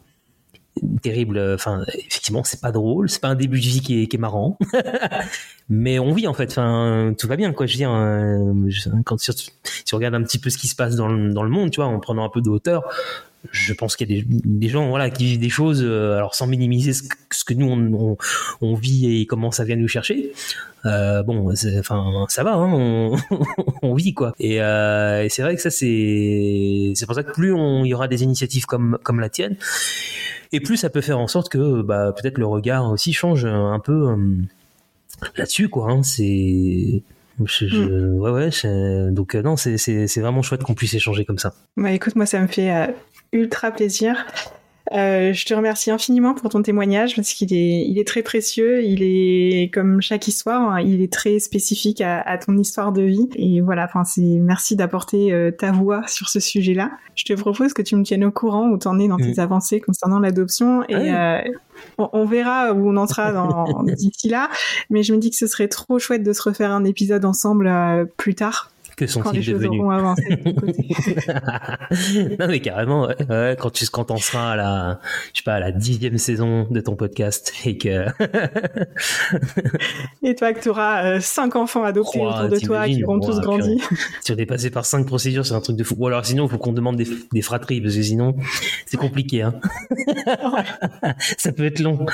terrible. Enfin, effectivement, c'est pas drôle, c'est pas un début de vie qui est, marrant, *laughs* mais on vit en fait. Enfin, tout va bien, quoi. Je veux dire, euh, quand si, on regarde un petit peu ce qui se passe dans le, dans le monde, tu vois, en prenant un peu de hauteur, je pense qu'il y a des, des, gens, voilà, qui vivent des choses, euh, alors sans minimiser ce, que nous on, on, vit et comment ça vient nous chercher. Euh, bon, enfin, ça va, hein, on, *laughs* on, vit quoi. Et, euh, et c'est vrai que ça, c'est, c'est pour ça que plus il y aura des initiatives comme comme la tienne et plus ça peut faire en sorte que bah, peut-être le regard aussi change un peu là-dessus, quoi. Hein. c'est. Hmm. Ouais, ouais, donc euh, non, c'est vraiment chouette qu'on puisse échanger comme ça. Bah écoute, moi ça me fait euh, ultra plaisir. Euh, je te remercie infiniment pour ton témoignage parce qu'il est, il est très précieux. Il est comme chaque histoire, hein, il est très spécifique à, à, ton histoire de vie. Et voilà, enfin, c'est merci d'apporter euh, ta voix sur ce sujet-là. Je te propose que tu me tiennes au courant où t'en es dans tes avancées concernant l'adoption et euh, on, on, verra où on en sera *laughs* d'ici là. Mais je me dis que ce serait trop chouette de se refaire un épisode ensemble plus tard que sont-ils devenus *laughs* Non mais carrément, ouais, quand tu quand on sera à la, je sais pas, à la dixième saison de ton podcast et que *laughs* et toi que tu auras euh, cinq enfants adoptés oh, autour de toi qui auront tous grandi. Tu es dépassé par cinq procédures, c'est un truc de fou. Ou alors sinon, il faut qu'on demande des, des, fratries parce que sinon, c'est compliqué. Hein. *laughs* Ça peut être long.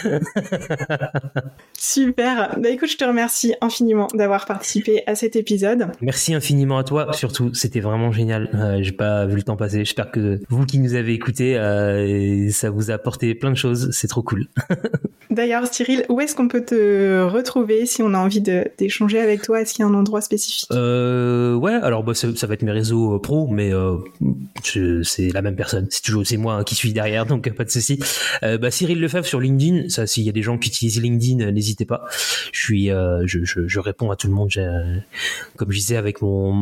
Super. Bah écoute, je te remercie infiniment d'avoir participé à cet épisode. Merci infiniment à toi, surtout, c'était vraiment génial. Euh, J'ai pas vu le temps passer. J'espère que vous qui nous avez écoutés, euh, ça vous a apporté plein de choses. C'est trop cool. *laughs* D'ailleurs, Cyril, où est-ce qu'on peut te retrouver si on a envie d'échanger avec toi? Est-ce qu'il y a un endroit spécifique? Euh, Ouais, alors bah, ça, va être mes réseaux pro, mais c'est la même personne. C'est toujours c'est moi qui suis derrière, donc pas de souci. Bah, Cyril Lefebvre sur LinkedIn. Ça, s'il y a des gens qui utilisent LinkedIn, n'hésitez pas. Je suis, je, je, je, réponds à tout le monde. Comme je disais avec mon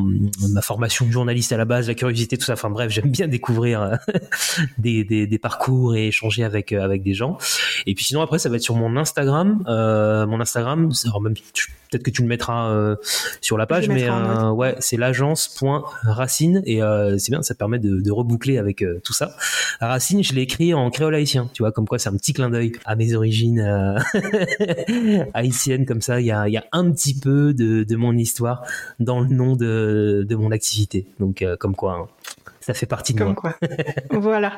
ma formation de journaliste à la base, la curiosité, tout ça. Enfin bref, j'aime bien découvrir euh, *laughs* des, parcours et échanger avec euh, avec des gens. Et puis sinon après, ça va être sur mon Instagram. Euh, mon Instagram, alors même peut-être que tu le mettras euh, sur la page, mais euh, ouais, c'est l'agence.racine et euh, c'est bien, ça permet de, de reboucler avec tout ça. Racine, je l'ai écrit en créole haïtien, tu vois, comme quoi c'est un petit clin d'œil à mes origines *laughs* haïtiennes, comme ça, il y a, y a, un petit peu de, de, mon histoire dans le nom de, de mon activité. Donc, comme quoi. Hein, ça fait partie de Comme moi. Quoi. *laughs* voilà.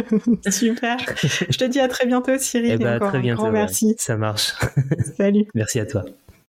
*laughs* Super. Je te dis à très bientôt, Cyril. Eh ben, très bientôt, grand merci. Ça marche. Salut. Merci à toi.